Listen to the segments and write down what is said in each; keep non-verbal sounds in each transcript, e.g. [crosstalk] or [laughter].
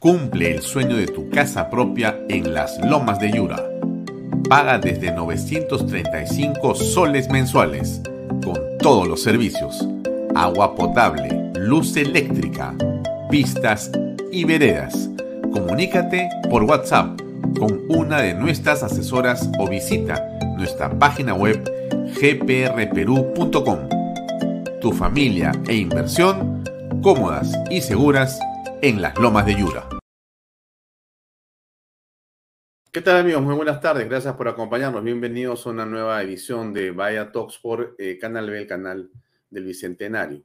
Cumple el sueño de tu casa propia en las Lomas de Yura. Paga desde 935 soles mensuales, con todos los servicios. Agua potable, luz eléctrica, pistas y veredas. Comunícate por WhatsApp con una de nuestras asesoras o visita nuestra página web gprperú.com. Tu familia e inversión cómodas y seguras en las lomas de Yura. ¿Qué tal amigos? Muy buenas tardes, gracias por acompañarnos. Bienvenidos a una nueva edición de Vaya Talks por eh, Canal B, el canal del Bicentenario.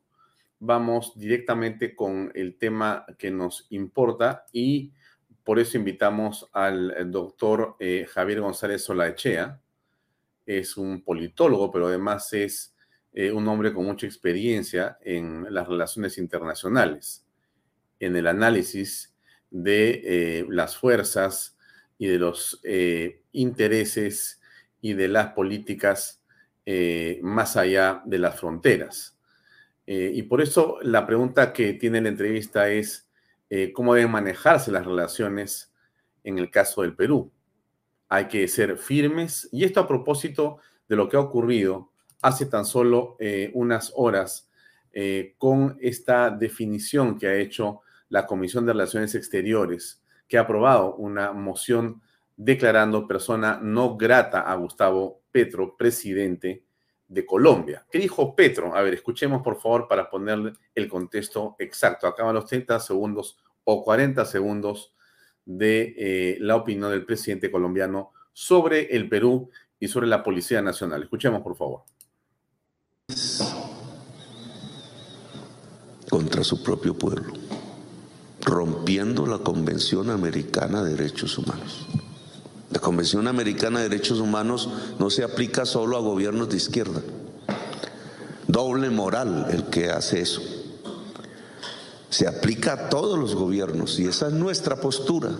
Vamos directamente con el tema que nos importa y por eso invitamos al eh, doctor eh, Javier González Solaechea. Es un politólogo, pero además es un hombre con mucha experiencia en las relaciones internacionales en el análisis de eh, las fuerzas y de los eh, intereses y de las políticas eh, más allá de las fronteras. y por eso la pregunta que tiene la entrevista es cómo deben manejarse las relaciones en el caso del Perú. Hay que ser firmes y esto a propósito de lo que ha ocurrido hace tan solo unas horas con esta definición que ha hecho la Comisión de Relaciones Exteriores, que ha aprobado una moción declarando persona no grata a Gustavo Petro, presidente de Colombia. ¿Qué dijo Petro? A ver, escuchemos por favor para ponerle el contexto exacto. Acaban los 30 segundos o 40 segundos de eh, la opinión del presidente colombiano sobre el Perú y sobre la Policía Nacional. Escuchemos por favor. Contra su propio pueblo rompiendo la Convención Americana de Derechos Humanos. La Convención Americana de Derechos Humanos no se aplica solo a gobiernos de izquierda. Doble moral el que hace eso. Se aplica a todos los gobiernos y esa es nuestra postura.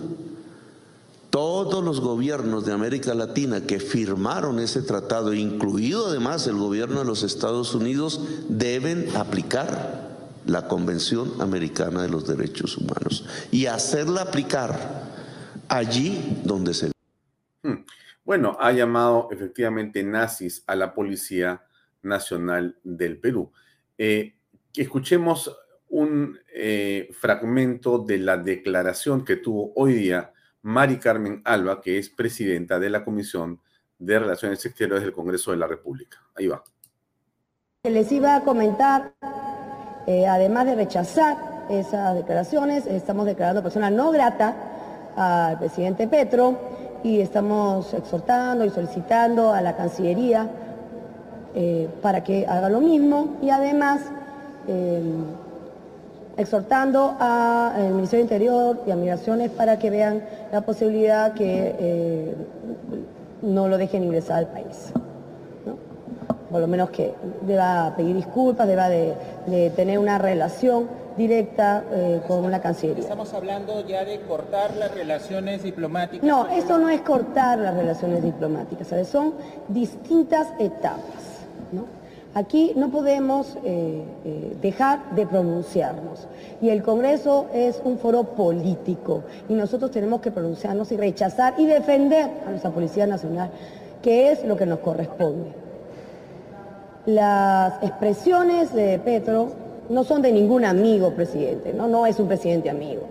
Todos los gobiernos de América Latina que firmaron ese tratado, incluido además el gobierno de los Estados Unidos, deben aplicar la Convención Americana de los Derechos Humanos y hacerla aplicar allí donde se... Hmm. Bueno, ha llamado efectivamente nazis a la Policía Nacional del Perú. Eh, escuchemos un eh, fragmento de la declaración que tuvo hoy día Mari Carmen Alba, que es presidenta de la Comisión de Relaciones Exteriores del Congreso de la República. Ahí va. Les iba a comentar eh, además de rechazar esas declaraciones, estamos declarando persona no grata al presidente Petro y estamos exhortando y solicitando a la Cancillería eh, para que haga lo mismo y además eh, exhortando al Ministerio de Interior y a Migraciones para que vean la posibilidad que no lo dejen ingresar al país por lo menos que deba pedir disculpas, deba de, tener una relación directa eh, con la Cancillería. Estamos hablando ya de cortar las relaciones diplomáticas. No, esto no es cortar las relaciones diplomáticas, son distintas etapas. Aquí no podemos eh, eh, dejar de pronunciarnos. Y el Congreso es un foro político y nosotros tenemos que pronunciarnos y rechazar y defender a nuestra Policía Nacional, que es lo que nos corresponde. Las expresiones de Petro no son de ningún amigo presidente, no, no es un presidente amigo.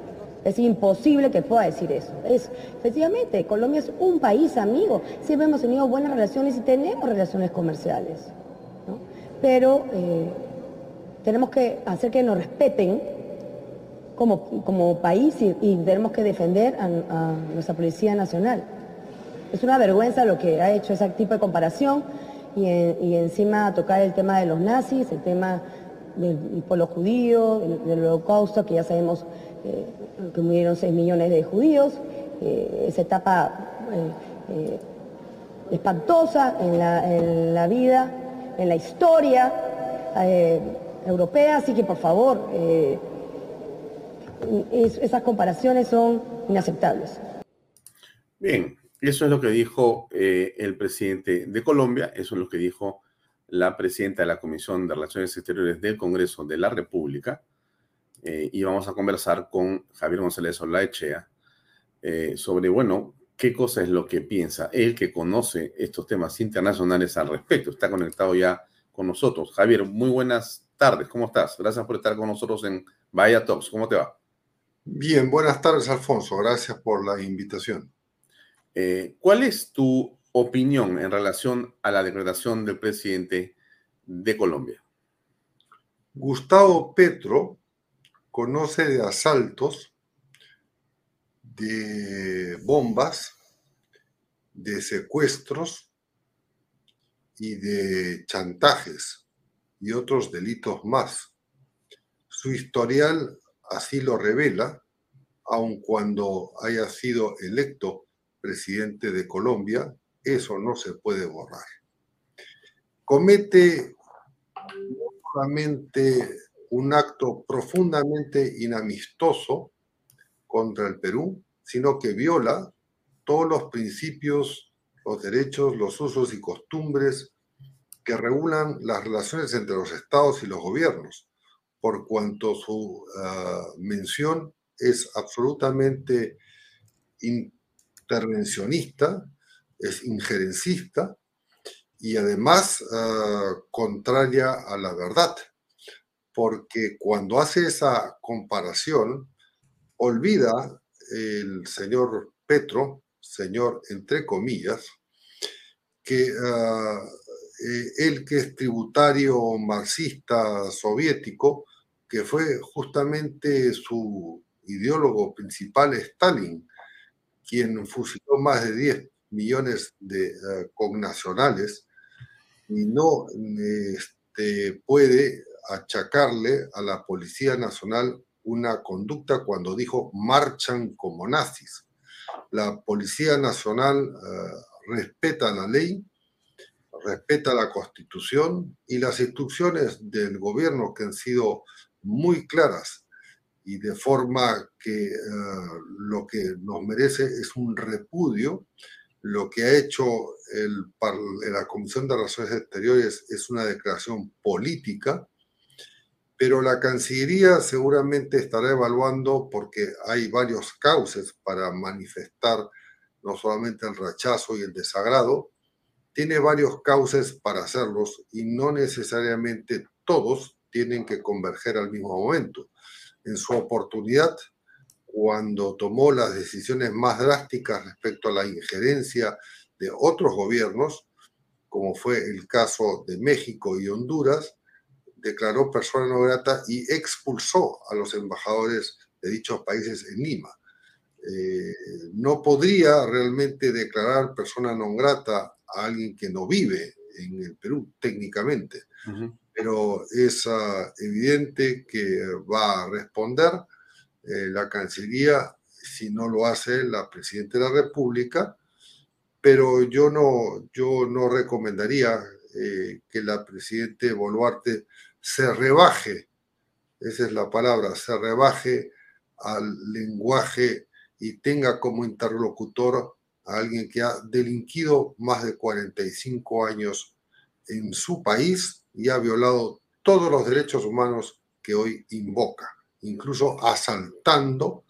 Es imposible que pueda decir eso. Es, efectivamente, Colombia es un país amigo. Siempre hemos tenido buenas relaciones y tenemos relaciones comerciales. Pero eh, tenemos que hacer que nos respeten como, país y, tenemos que defender a, a nuestra Policía Nacional. Es una vergüenza lo que ha hecho ese tipo de comparación y, encima tocar el tema de los nazis, el tema del pueblo judío, del, holocausto, que ya sabemos eh, que murieron 6 millones de judíos, eh, esa etapa eh, espantosa en la, vida, en la historia europea, así que por favor, esas comparaciones son inaceptables. Bien, eso es lo que dijo el presidente de Colombia, eso es lo que dijo la presidenta de la Comisión de Relaciones Exteriores del Congreso de la República, eh, y vamos a conversar con Javier González Olaechea eh, sobre, bueno, qué cosa es lo que piensa él que conoce estos temas internacionales al respecto. Está conectado ya con nosotros. Javier, muy buenas tardes, ¿cómo estás? Gracias por estar con nosotros en Vaya Talks, ¿cómo te va? Bien, buenas tardes, Alfonso, gracias por la invitación. Eh, ¿Cuál es tu opinión en relación a la declaración del presidente de Colombia. Gustavo Petro conoce de asaltos, de bombas, de secuestros y de chantajes y otros delitos más. Su historial así lo revela, aun cuando haya sido electo presidente de Colombia eso no se puede borrar. Comete solamente un acto profundamente inamistoso contra el Perú, sino que viola todos los principios, los derechos, los usos y costumbres que regulan las relaciones entre los estados y los gobiernos, por cuanto su ah, mención es absolutamente intervencionista es injerencista y además ah, contraria a la verdad, porque cuando hace esa comparación, olvida el señor Petro, señor entre comillas, que uh, él que es tributario marxista soviético, que fue justamente su ideólogo principal Stalin, quien fusiló más de 10 millones de uh, connacionales y no este, puede achacarle a la Policía Nacional una conducta cuando dijo marchan como nazis. La Policía Nacional uh, respeta la ley, respeta la Constitución y las instrucciones del gobierno que han sido muy claras y de forma que uh, lo que nos merece es un repudio lo que ha hecho el, la Comisión de Relaciones Exteriores es una declaración política, pero la Cancillería seguramente estará evaluando, porque hay varios cauces para manifestar no solamente el rechazo y el desagrado, tiene varios cauces para hacerlos y no necesariamente todos tienen que converger al mismo momento. En su oportunidad, cuando tomó las decisiones más drásticas respecto a la injerencia de otros gobiernos, como fue el caso de México y Honduras, declaró persona no grata y expulsó a los embajadores de dichos países en Lima. Eh, no podría realmente declarar persona no grata a alguien que no vive en el Perú técnicamente, pero es uh, evidente que va a responder eh, la Cancillería, si no lo hace la Presidenta de la República, pero yo no, yo no recomendaría eh, que la Presidente Boluarte se rebaje, esa es la palabra, se rebaje al lenguaje y tenga como interlocutor a alguien que ha delinquido más de 45 años en su país y ha violado todos los derechos humanos que hoy invoca incluso asaltando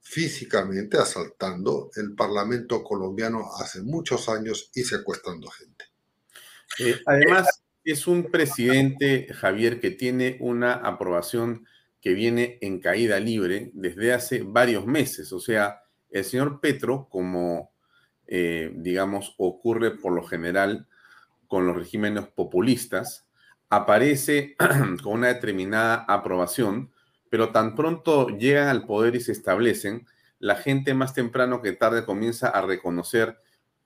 físicamente, asaltando el Parlamento colombiano hace muchos años y secuestrando gente. Eh, además, es un presidente, Javier, que tiene una aprobación que viene en caída libre desde hace varios meses. O sea, el señor Petro, como eh, digamos ocurre por lo general con los regímenes populistas, aparece [clears throat] con una determinada aprobación, pero tan pronto llegan al poder y se establecen, la gente más temprano que tarde comienza a reconocer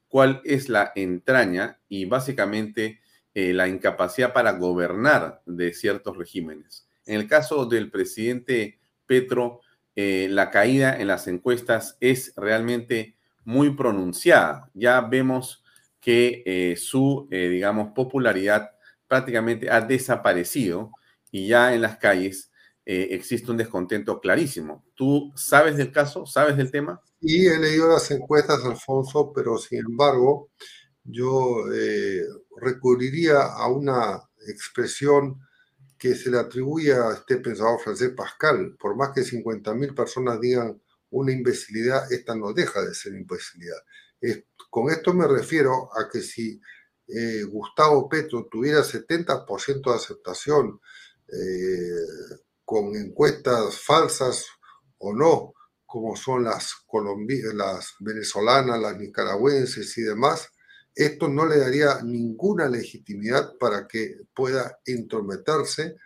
cuál es la entraña y básicamente eh, la incapacidad para gobernar de ciertos regímenes. En el caso del presidente Petro, eh, la caída en las encuestas es realmente muy pronunciada. Ya vemos que eh, su, digamos, popularidad prácticamente ha desaparecido y ya en las calles existe un descontento clarísimo. ¿Tú sabes del caso? ¿Sabes del tema? Y he leído las encuestas, Alfonso, pero sin embargo, yo eh, recurriría a una expresión que se le atribuye a este pensador francés Pascal. Por más que 50.000 personas digan una imbecilidad, esta no deja de ser imbecilidad. con esto me refiero a que si eh, Gustavo Petro tuviera 70% de aceptación eh, con encuestas falsas o no, como son las, las venezolanas, las nicaragüenses y demás, esto no le daría ninguna legitimidad para que pueda intrometerse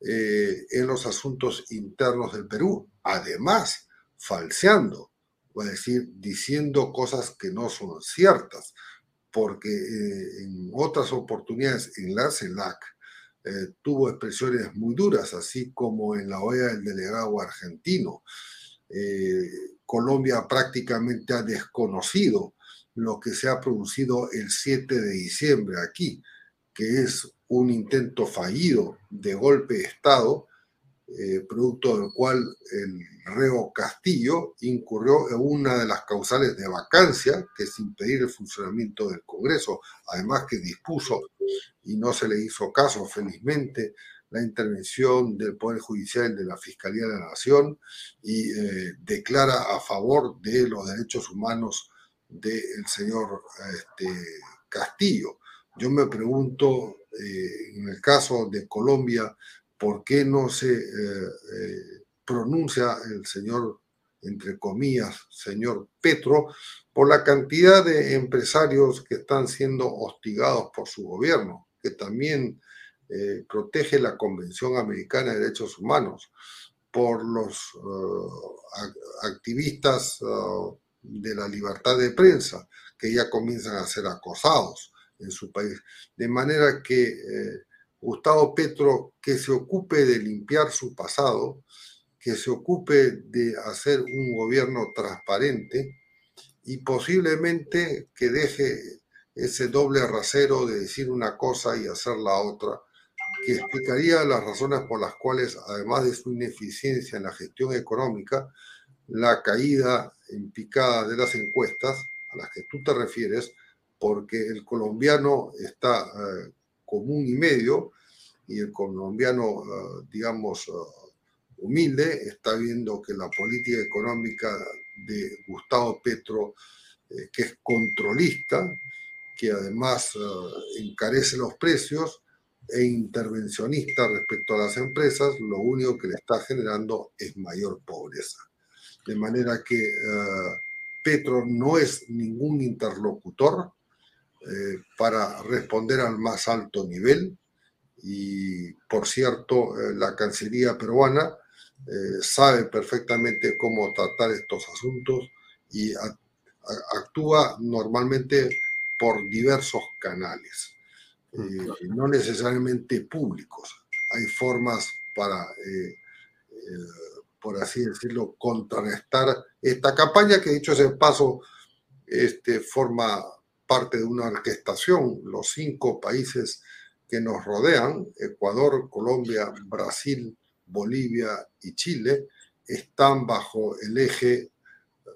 eh, en los asuntos internos del Perú. Además, falseando, es decir, diciendo cosas que no son ciertas, porque eh, en otras oportunidades en la CELAC eh, tuvo expresiones muy duras, así como en la OEA el delegado argentino. Colombia prácticamente ha desconocido lo que se ha producido el 7 de diciembre aquí, que es un intento fallido de golpe de Estado, eh, producto del cual el reo Castillo incurrió en una de las causales de vacancia, que es impedir el funcionamiento del Congreso, además que dispuso, y no se le hizo caso felizmente, la intervención del Poder Judicial de la Fiscalía de la Nación y eh, declara a favor de los derechos humanos del señor este, Castillo. Yo me pregunto, eh, en el caso de Colombia, ¿por qué no se eh, eh, pronuncia el señor, entre comillas, señor Petro, por la cantidad de empresarios que están siendo hostigados por su gobierno, que también protege la Convención Americana de Derechos Humanos, por los activistas de la libertad de prensa, que ya comienzan a ser acosados en su país. De manera que eh, Gustavo Petro, que se ocupe de limpiar su pasado, que se ocupe de hacer un gobierno transparente y posiblemente que deje ese doble rasero de decir una cosa y hacer la otra, que explicaría las razones por las cuales, además de su ineficiencia en la gestión económica, la caída en picada de las encuestas a las que tú te refieres, porque el colombiano está eh, común y medio y el colombiano, eh, digamos, eh, humilde, está viendo que la política económica de Gustavo Petro, que es controlista, que además encarece los precios e intervencionista respecto a las empresas, lo único que le está generando es mayor pobreza. De manera que eh, Petro no es ningún interlocutor eh, para responder al más alto nivel. Y, por cierto, eh, la Cancillería peruana sabe perfectamente cómo tratar estos asuntos y actúa normalmente por diversos canales, no necesariamente públicos. Hay formas para por así decirlo, contrarrestar esta campaña que, dicho ese paso, este, forma parte de una orquestación. Los cinco países que nos rodean, Ecuador, Colombia, Brasil, Bolivia y Chile, están bajo el eje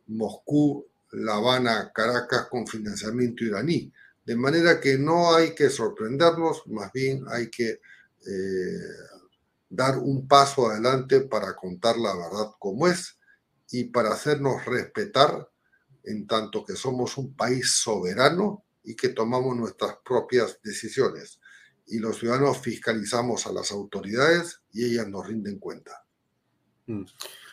Moscú, La Habana, Caracas con financiamiento iraní. De manera que no hay que sorprendernos, más bien hay que eh, dar un paso adelante para contar la verdad como es y para hacernos respetar en tanto que somos un país soberano y que tomamos nuestras propias decisiones. Y los ciudadanos fiscalizamos a las autoridades y ellas nos rinden cuenta. Mm.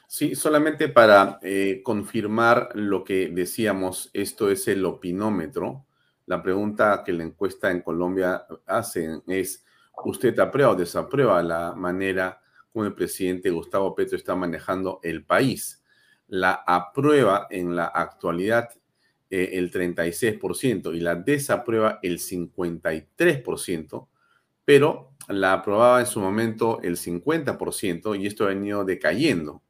Sí, solamente para eh, confirmar lo que decíamos, esto es el opinómetro. La pregunta que la encuesta en Colombia hace es, ¿Usted aprueba o desaprueba la manera como el presidente Gustavo Petro está manejando el país? La aprueba en la actualidad eh, el 36% y la desaprueba el 53%, pero la aprobaba en su momento el 50% y esto ha venido decayendo.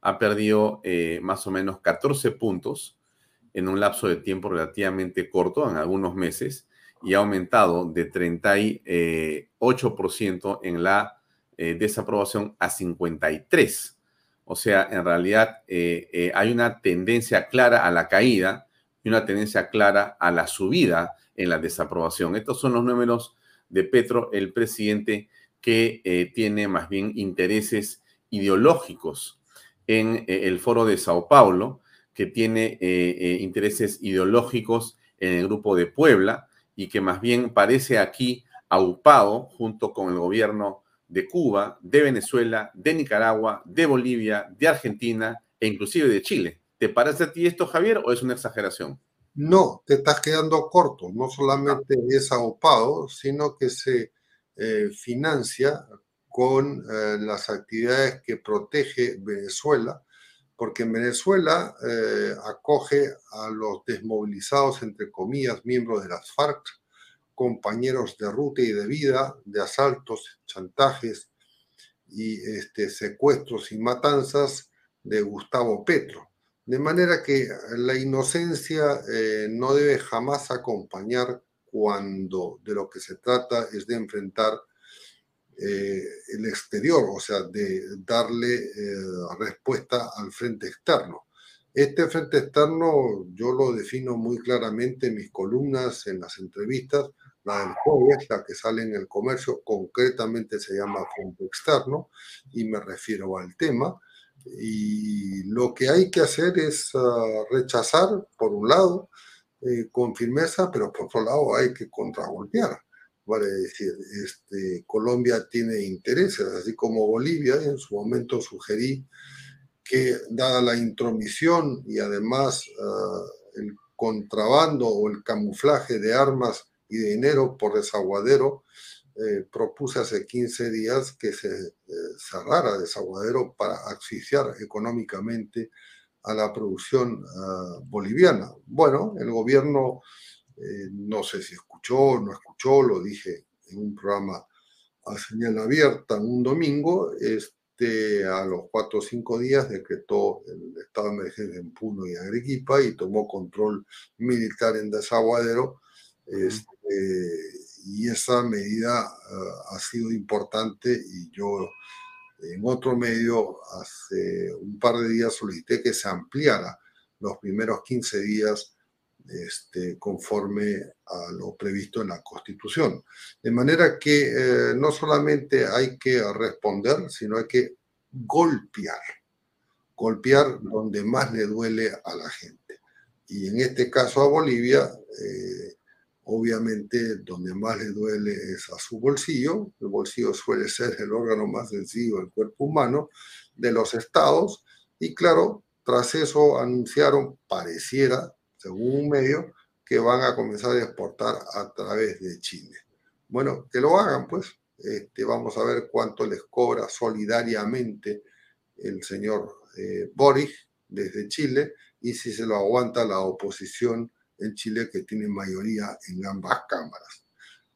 Ha perdido eh, más o menos 14 puntos en un lapso de tiempo relativamente corto, en algunos meses, y ha aumentado de 38% en la eh, desaprobación a 53%. O sea, en realidad hay una tendencia clara a la caída y una tendencia clara a la subida en la desaprobación. Estos son los números de Petro, el presidente que eh, tiene más bien intereses ideológicos en eh, el foro de Sao Paulo, que tiene eh, intereses ideológicos en el grupo de Puebla y que más bien parece aquí aupado junto con el gobierno de Cuba, de Venezuela, de Nicaragua, de Bolivia, de Argentina e inclusive de Chile. ¿Te parece a ti esto, Javier, o es una exageración? No, te estás quedando corto. No solamente es aupado, sino que se eh, financia con eh, las actividades que protege Venezuela, porque en Venezuela eh, acoge a los desmovilizados, entre comillas, miembros de las FARC, compañeros de ruta y de vida, de asaltos, chantajes y este, secuestros y matanzas de Gustavo Petro. De manera que la inocencia eh, no debe jamás acompañar cuando de lo que se trata es de enfrentar eh, el exterior, o sea, de darle eh, respuesta al frente externo. Este frente externo yo lo defino muy claramente en mis columnas, en las entrevistas, la jueves, la que sale en el comercio, concretamente se llama frente externo y me refiero al tema y lo que hay que hacer es ah, rechazar, por un lado, eh, con firmeza, pero por otro lado hay que contragolpear. Vale decir, este, Colombia tiene intereses, así como Bolivia, en su momento sugerí que dada la intromisión y además ah, el contrabando o el camuflaje de armas y de dinero por desaguadero, eh, propuse hace 15 días que se eh, cerrara Desaguadero para asfixiar económicamente a la producción ah, boliviana. Bueno, el gobierno, eh, no sé si escuchó o no escuchó, lo dije en un programa a señal abierta un domingo, este, a los cuatro o cinco días decretó el estado de emergencia en Puno y Arequipa y tomó control militar en Desaguadero. Este, y esa medida ah, ha sido importante y yo en otro medio hace un par de días solicité que se ampliara los primeros 15 días este, conforme a lo previsto en la Constitución. De manera que eh, no solamente hay que responder, sino hay que golpear, golpear donde más le duele a la gente. Y en este caso a Bolivia, eh, Obviamente, donde más le duele es a su bolsillo. El bolsillo suele ser el órgano más sencillo del cuerpo humano de los estados. Y claro, tras eso anunciaron, pareciera, según un medio, que van a comenzar a exportar a través de Chile. Bueno, que lo hagan, pues. Este, vamos a ver cuánto les cobra solidariamente el señor eh, Boris desde Chile y si se lo aguanta la oposición en Chile que tiene mayoría en ambas cámaras.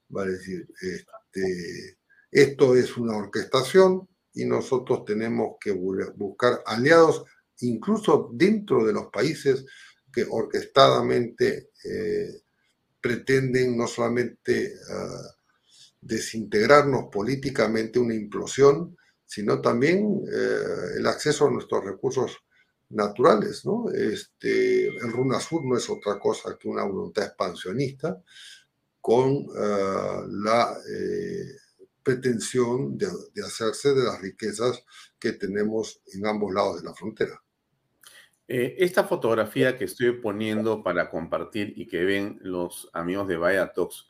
Decir, este, esto es una orquestación y nosotros tenemos que buscar aliados incluso dentro de los países que orquestadamente eh, pretenden no solamente ah, desintegrarnos políticamente, una implosión, sino también eh, el acceso a nuestros recursos naturales, ¿no? Este, el Runa Sur no es otra cosa que una voluntad expansionista con ah, la eh, pretensión de, hacerse de las riquezas que tenemos en ambos lados de la frontera. Eh, esta fotografía que estoy poniendo para compartir y que ven los amigos de Vaya Talks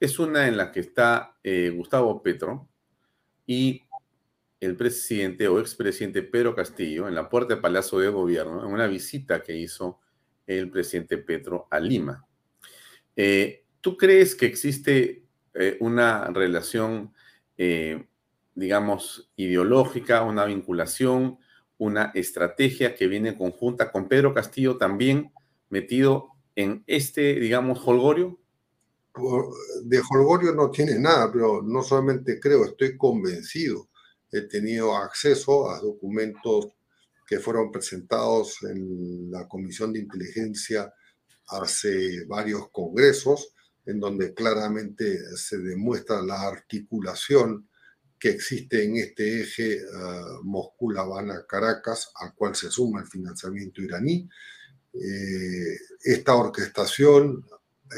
es una en la que está eh, Gustavo Petro y el presidente o expresidente Pedro Castillo en la puerta del Palacio de Gobierno en una visita que hizo el presidente Petro a Lima. Eh, ¿Tú crees que existe eh, una relación, eh, digamos, ideológica, una vinculación, una estrategia que viene conjunta con Pedro Castillo también metido en este, digamos, holgorio? De holgorio no tiene nada, pero no solamente creo, estoy convencido. He tenido acceso a documentos que fueron presentados en la Comisión de Inteligencia hace varios congresos, en donde claramente se demuestra la articulación que existe en este eje uh, Moscú, La Habana, Caracas, al cual se suma el financiamiento iraní. Eh, esta orquestación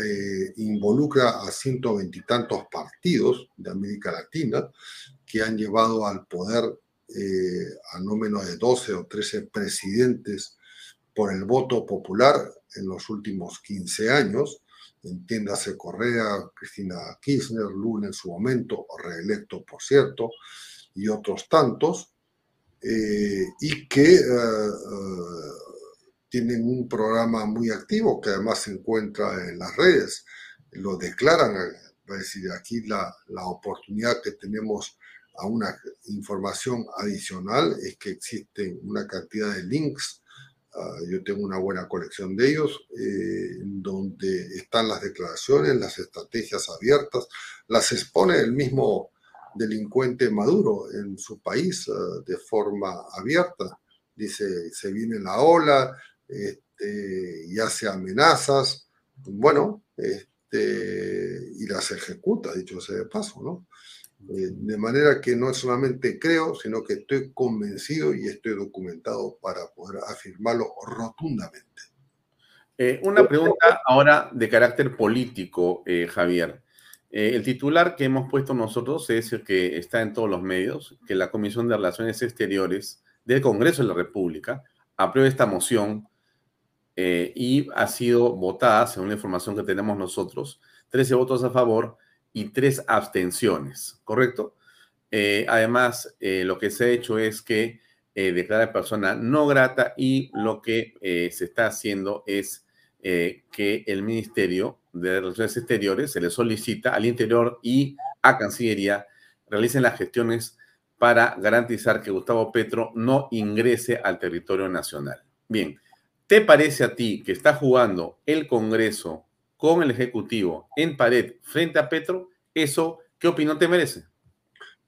eh, involucra a ciento veintitantos partidos de América Latina que han llevado al poder eh, a no menos de 12 o 13 presidentes por el voto popular en los últimos 15 años. Entiéndase Correa, Cristina Kirchner, Lula en su momento, reelecto por cierto, y otros tantos, eh, y que eh, eh, tienen un programa muy activo que además se encuentra en las redes, lo declaran, es decir, aquí la, la oportunidad que tenemos a una información adicional es que existe una cantidad de links Ah, yo tengo una buena colección de ellos, eh, donde están las declaraciones, las estrategias abiertas, las expone el mismo delincuente Maduro en su país ah, de forma abierta. Dice, se viene la ola este, y hace amenazas, bueno, este, y las ejecuta, dicho sea de paso, ¿no? Eh, de manera que no solamente creo, sino que estoy convencido y estoy documentado para poder afirmarlo rotundamente. Eh, una pregunta ahora de carácter político, eh, Javier. el titular que hemos puesto nosotros es el que está en todos los medios, que la Comisión de Relaciones Exteriores del Congreso de la República aprueba esta moción y ha sido votada, según la información que tenemos nosotros, 13 votos a favor y tres abstenciones, ¿correcto? Eh, además, eh, lo que se ha hecho es que eh, declara persona no grata y lo que se está haciendo es que el Ministerio de Relaciones Exteriores se le solicita al interior y a Cancillería realicen las gestiones para garantizar que Gustavo Petro no ingrese al territorio nacional. Bien, ¿te parece a ti que está jugando el Congreso con el Ejecutivo en pared frente a Petro, ¿eso qué opinión te merece?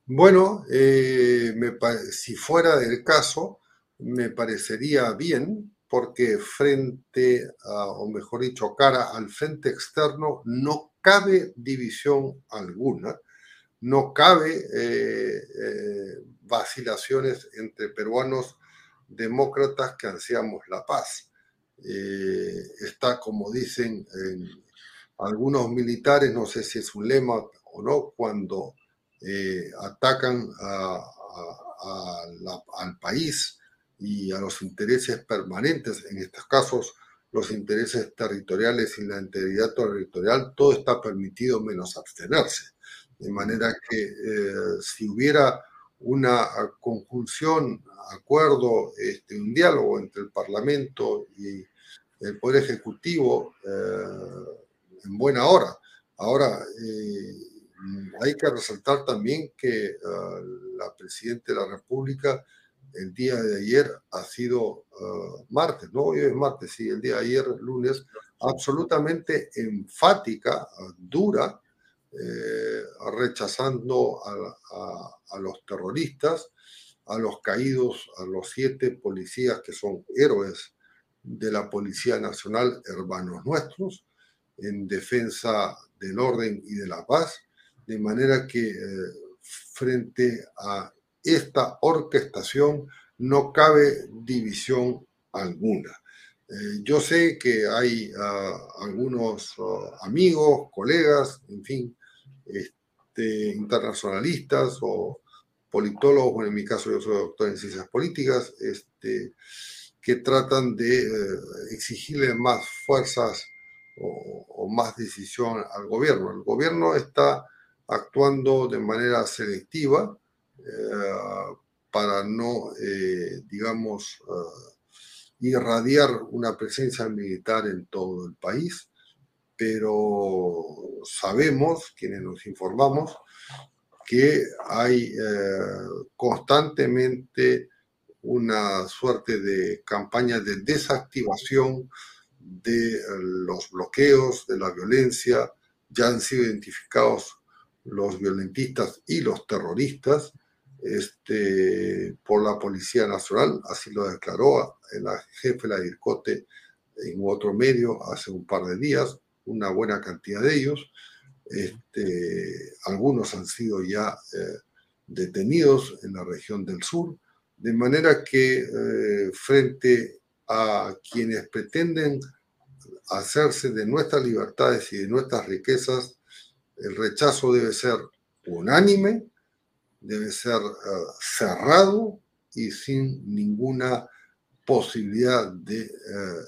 Bueno, eh, si fuera del caso, me parecería bien porque frente o mejor dicho, cara al frente externo, no cabe división alguna, no cabe eh, eh, vacilaciones entre peruanos demócratas que ansiamos la paz. está, como dicen en, algunos militares, no sé si es un lema o no, cuando eh, atacan al país y a los intereses permanentes, en estos casos los intereses territoriales y la integridad territorial, todo está permitido menos abstenerse. De manera que eh, si hubiera una conjunción, acuerdo, este, un diálogo entre el Parlamento y el Poder Ejecutivo, eh, en buena hora. Ahora, eh, hay que resaltar también que ah, la Presidenta de la República el día de ayer ha sido ah, martes, no hoy es martes, sí, el día de ayer, lunes, absolutamente enfática, dura, eh, rechazando a, los terroristas, a los caídos, a los siete policías que son héroes de la Policía Nacional, hermanos nuestros, en defensa del orden y de la paz, de manera que eh, frente a esta orquestación no cabe división alguna. Eh, yo sé que hay ah, algunos ah, amigos, colegas, en fin, este, internacionalistas o politólogos, en mi caso yo soy doctor en ciencias políticas, este, que tratan de eh, exigirle más fuerzas o, más decisión al gobierno. El gobierno está actuando de manera selectiva eh, para no, eh, digamos, eh, irradiar una presencia militar en todo el país, pero sabemos, quienes nos informamos, que hay constantemente una suerte de campaña de desactivación de los bloqueos, de la violencia, ya han sido identificados los violentistas y los terroristas este, por la Policía Nacional, así lo declaró el jefe de la DIRCOTE en otro medio hace un par de días, una buena cantidad de ellos. Este, algunos han sido ya eh, detenidos en la región del sur, de manera que eh, frente a quienes pretenden hacerse de nuestras libertades y de nuestras riquezas, el rechazo debe ser unánime, debe ser eh, cerrado y sin ninguna posibilidad de, eh,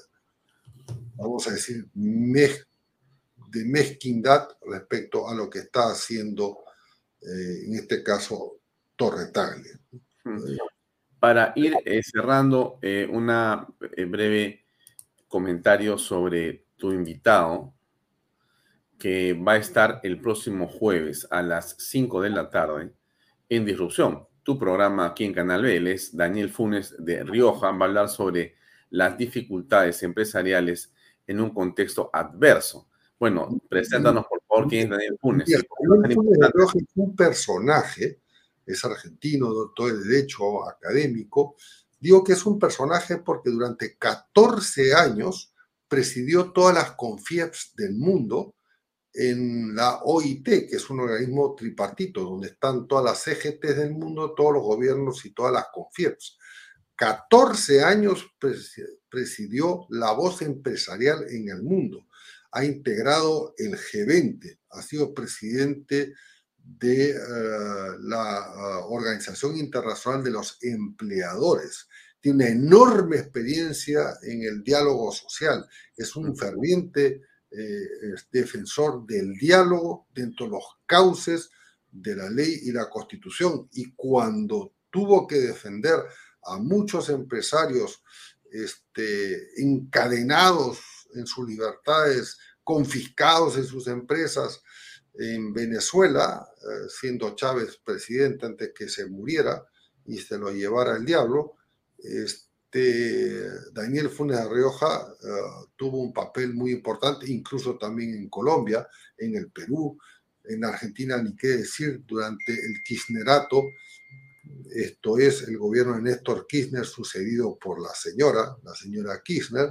vamos a decir, de mezquindad respecto a lo que está haciendo, eh, en este caso, Torre Para ir cerrando, una breve comentario sobre tu invitado, que va a estar el próximo jueves a las 5 de la tarde en Disrupción. Tu programa aquí en Canal B, él es Daniel Funes de Rioja, va a hablar sobre las dificultades empresariales en un contexto adverso. Bueno, preséntanos por favor quién es Daniel Funes. Daniel Funes de Rioja es un personaje, es argentino, doctor de Derecho, académico. Digo que es un personaje porque durante 14 años presidió todas las CONFIEPs del mundo, en la OIT, que es un organismo tripartito, donde están todas las CGTs del mundo, todos los gobiernos y todas las CONFIEPs. 14 años presidió la voz empresarial en el mundo. Ha integrado el G20, ha sido presidente de eh, la eh, Organización Internacional de los Empleadores. Tiene una enorme experiencia en el diálogo social. Es un ferviente eh, defensor del diálogo dentro de los cauces de la ley y la constitución. Y cuando tuvo que defender a muchos empresarios este, encadenados en sus libertades, confiscados en sus empresas en Venezuela, eh, siendo Chávez presidente antes que se muriera y se lo llevara el diablo, este, Daniel Funes de Rioja eh, tuvo un papel muy importante, incluso también en Colombia, en el Perú, en Argentina, ni qué decir, durante el Kirchnerato, esto es el gobierno de Néstor Kirchner sucedido por la señora, la señora Kirchner,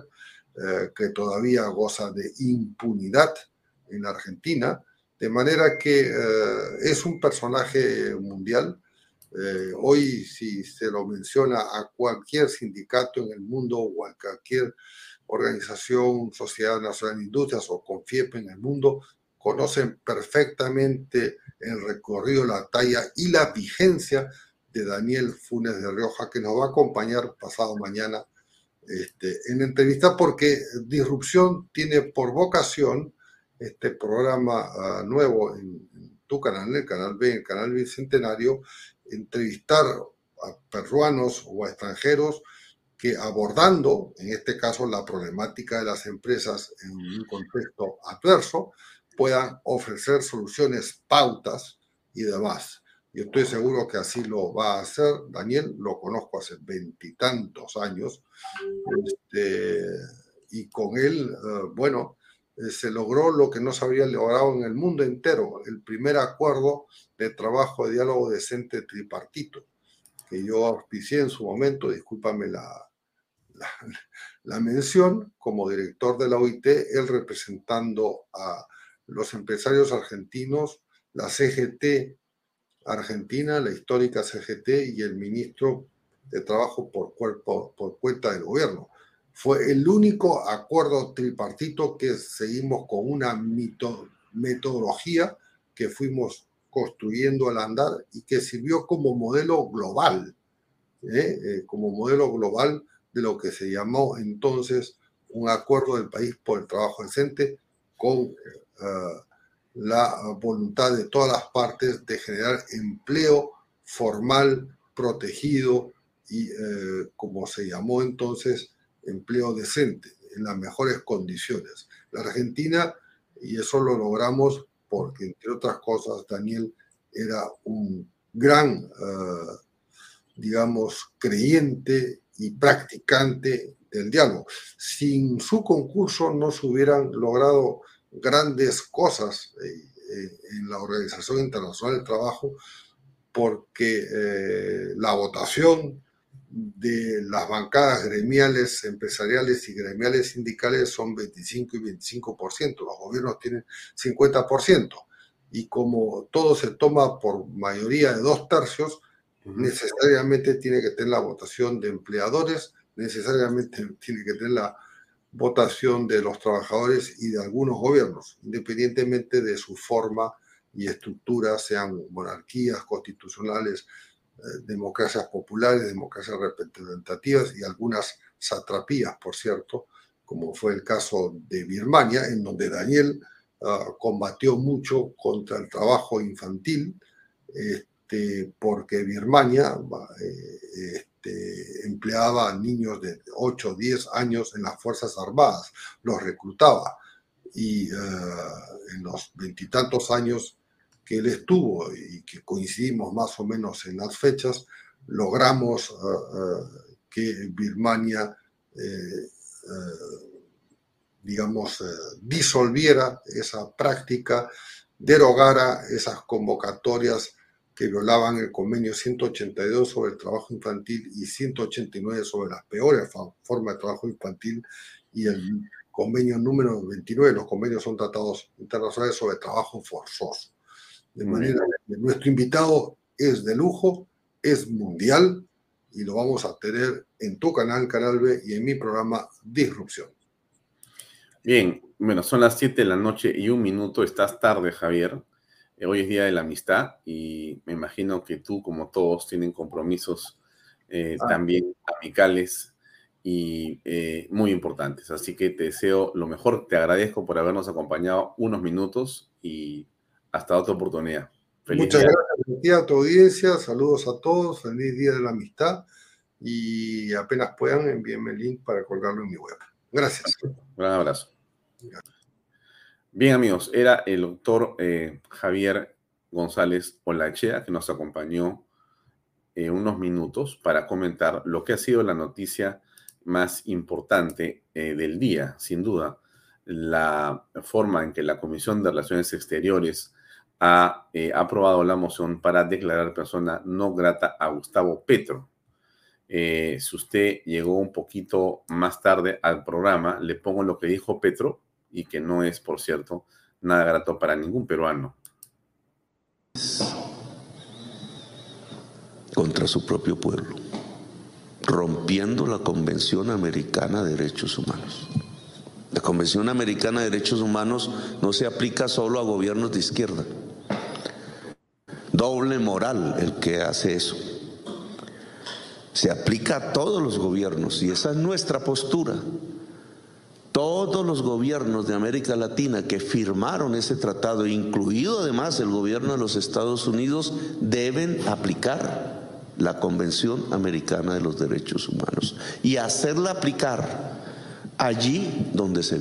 eh, que todavía goza de impunidad en Argentina, de manera que eh, es un personaje mundial. Eh, hoy, si se lo menciona a cualquier sindicato en el mundo o a cualquier organización, Sociedad Nacional de Industrias o CONFIEP en el mundo, conocen perfectamente el recorrido, la talla y la vigencia de Daniel Funes de Rioja, que nos va a acompañar pasado mañana este, en entrevista, porque Disrupción tiene por vocación este programa ah, nuevo en, en, tu canal, en el canal B, el canal Bicentenario, entrevistar a peruanos o a extranjeros que abordando, en este caso, la problemática de las empresas en un contexto adverso, puedan ofrecer soluciones, pautas y demás. Y estoy seguro que así lo va a hacer. Daniel lo conozco hace veintitantos años. Este, y con él, eh, bueno, se logró lo que no se había logrado en el mundo entero, el primer acuerdo de trabajo de diálogo decente tripartito, que yo auspicié en su momento, discúlpame la, la, [laughs] mención, como director de la OIT, él representando a los empresarios argentinos, la CGT argentina, la histórica CGT y el ministro de Trabajo por, cuerpo, por cuenta del gobierno. Fue el único acuerdo tripartito que seguimos con una metodología que fuimos construyendo al andar y que sirvió como modelo global, ¿eh? Eh, como modelo global de lo que se llamó entonces un acuerdo del país por el trabajo decente con eh, la voluntad de todas las partes de generar empleo formal, protegido y, como se llamó entonces, empleo decente, en las mejores condiciones. La Argentina, y eso lo logramos porque, entre otras cosas, Daniel era un gran, eh, digamos, creyente y practicante del diálogo. Sin su concurso no se hubieran logrado grandes cosas eh, eh, en la Organización Internacional del Trabajo porque la votación de las bancadas gremiales, empresariales y gremiales sindicales son 25 y 25%, los gobiernos tienen 50%, y como todo se toma por mayoría de dos tercios, necesariamente tiene que tener la votación de empleadores, necesariamente [laughs] tiene que tener la votación de los trabajadores y de algunos gobiernos, independientemente de su forma y estructura, sean monarquías constitucionales, democracias populares, democracias representativas y algunas satrapías, por cierto, como fue el caso de Birmania, en donde Daniel ah, combatió mucho contra el trabajo infantil, este, porque Birmania eh, este, empleaba a niños de 8 o 10 años en las Fuerzas Armadas, los reclutaba. Y eh, en los veintitantos años que él estuvo y que coincidimos más o menos en las fechas, logramos eh, eh, que Birmania, digamos, disolviera esa práctica, derogara esas convocatorias que violaban el convenio 182 sobre el trabajo infantil y 189 sobre las peores formas de trabajo infantil y el convenio número 29, los convenios son tratados internacionales sobre trabajo forzoso. De manera que nuestro invitado es de lujo, es mundial y lo vamos a tener en tu canal, Canal B, y en mi programa Disrupción. Bien, bueno, son las 7 de la noche y un minuto. Estás tarde, Javier. Eh, hoy es Día de la Amistad y me imagino que tú, como todos, tienen compromisos eh, ah. también amicales y eh, muy importantes. Así que te deseo lo mejor, te agradezco por habernos acompañado unos minutos y hasta otra oportunidad. Muchas gracias a tu audiencia, saludos a todos, feliz Día de la Amistad y apenas puedan envíenme el link para colgarlo en mi web. Gracias. Un gran abrazo. Bien, amigos, era el doctor eh, Javier González Olachea que nos acompañó eh, unos minutos para comentar lo que ha sido la noticia más importante eh, del día, sin duda, la forma en que la Comisión de Relaciones Exteriores ha aprobado la moción para declarar persona no grata a Gustavo Petro. si usted llegó un poquito más tarde al programa, le pongo lo que dijo Petro y que no es, por cierto, nada grato para ningún peruano. Contra su propio pueblo, rompiendo la Convención Americana de Derechos Humanos. La Convención Americana de Derechos Humanos no se aplica solo a gobiernos de izquierda. Doble moral el que hace eso. Se aplica a todos los gobiernos y esa es nuestra postura. Todos los gobiernos de América Latina que firmaron ese tratado, incluido además el gobierno de los Estados Unidos, deben aplicar la Convención Americana de los Derechos Humanos y hacerla aplicar allí donde se...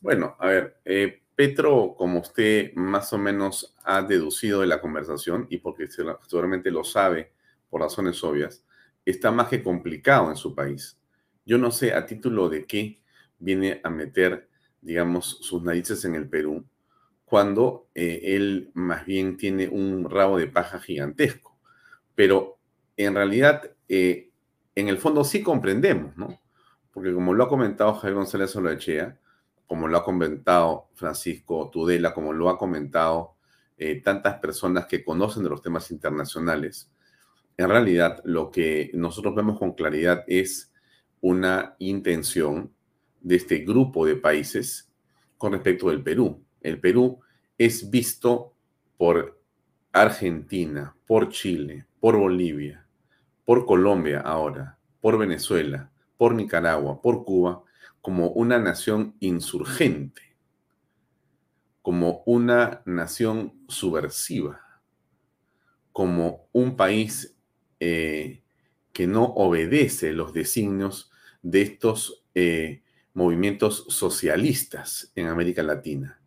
Bueno, a ver, eh, Petro, como usted más o menos ha deducido de la conversación, y porque seguramente lo sabe por razones obvias, está más que complicado en su país yo no sé a título de qué viene a meter, digamos, sus narices en el Perú, cuando eh, él más bien tiene un rabo de paja gigantesco. Pero en realidad, eh, en el fondo sí comprendemos, ¿no? Porque como lo ha comentado Javier González Soloechea, como lo ha comentado Francisco Tudela, como lo ha comentado eh, tantas personas que conocen de los temas internacionales, en realidad lo que nosotros vemos con claridad es una intención de este grupo de países con respecto del Perú. El Perú es visto por Argentina, por Chile, por Bolivia, por Colombia ahora, por Venezuela, por Nicaragua, por Cuba, como una nación insurgente, como una nación subversiva, como un país eh, que no obedece los designios de estos eh, movimientos socialistas en América Latina.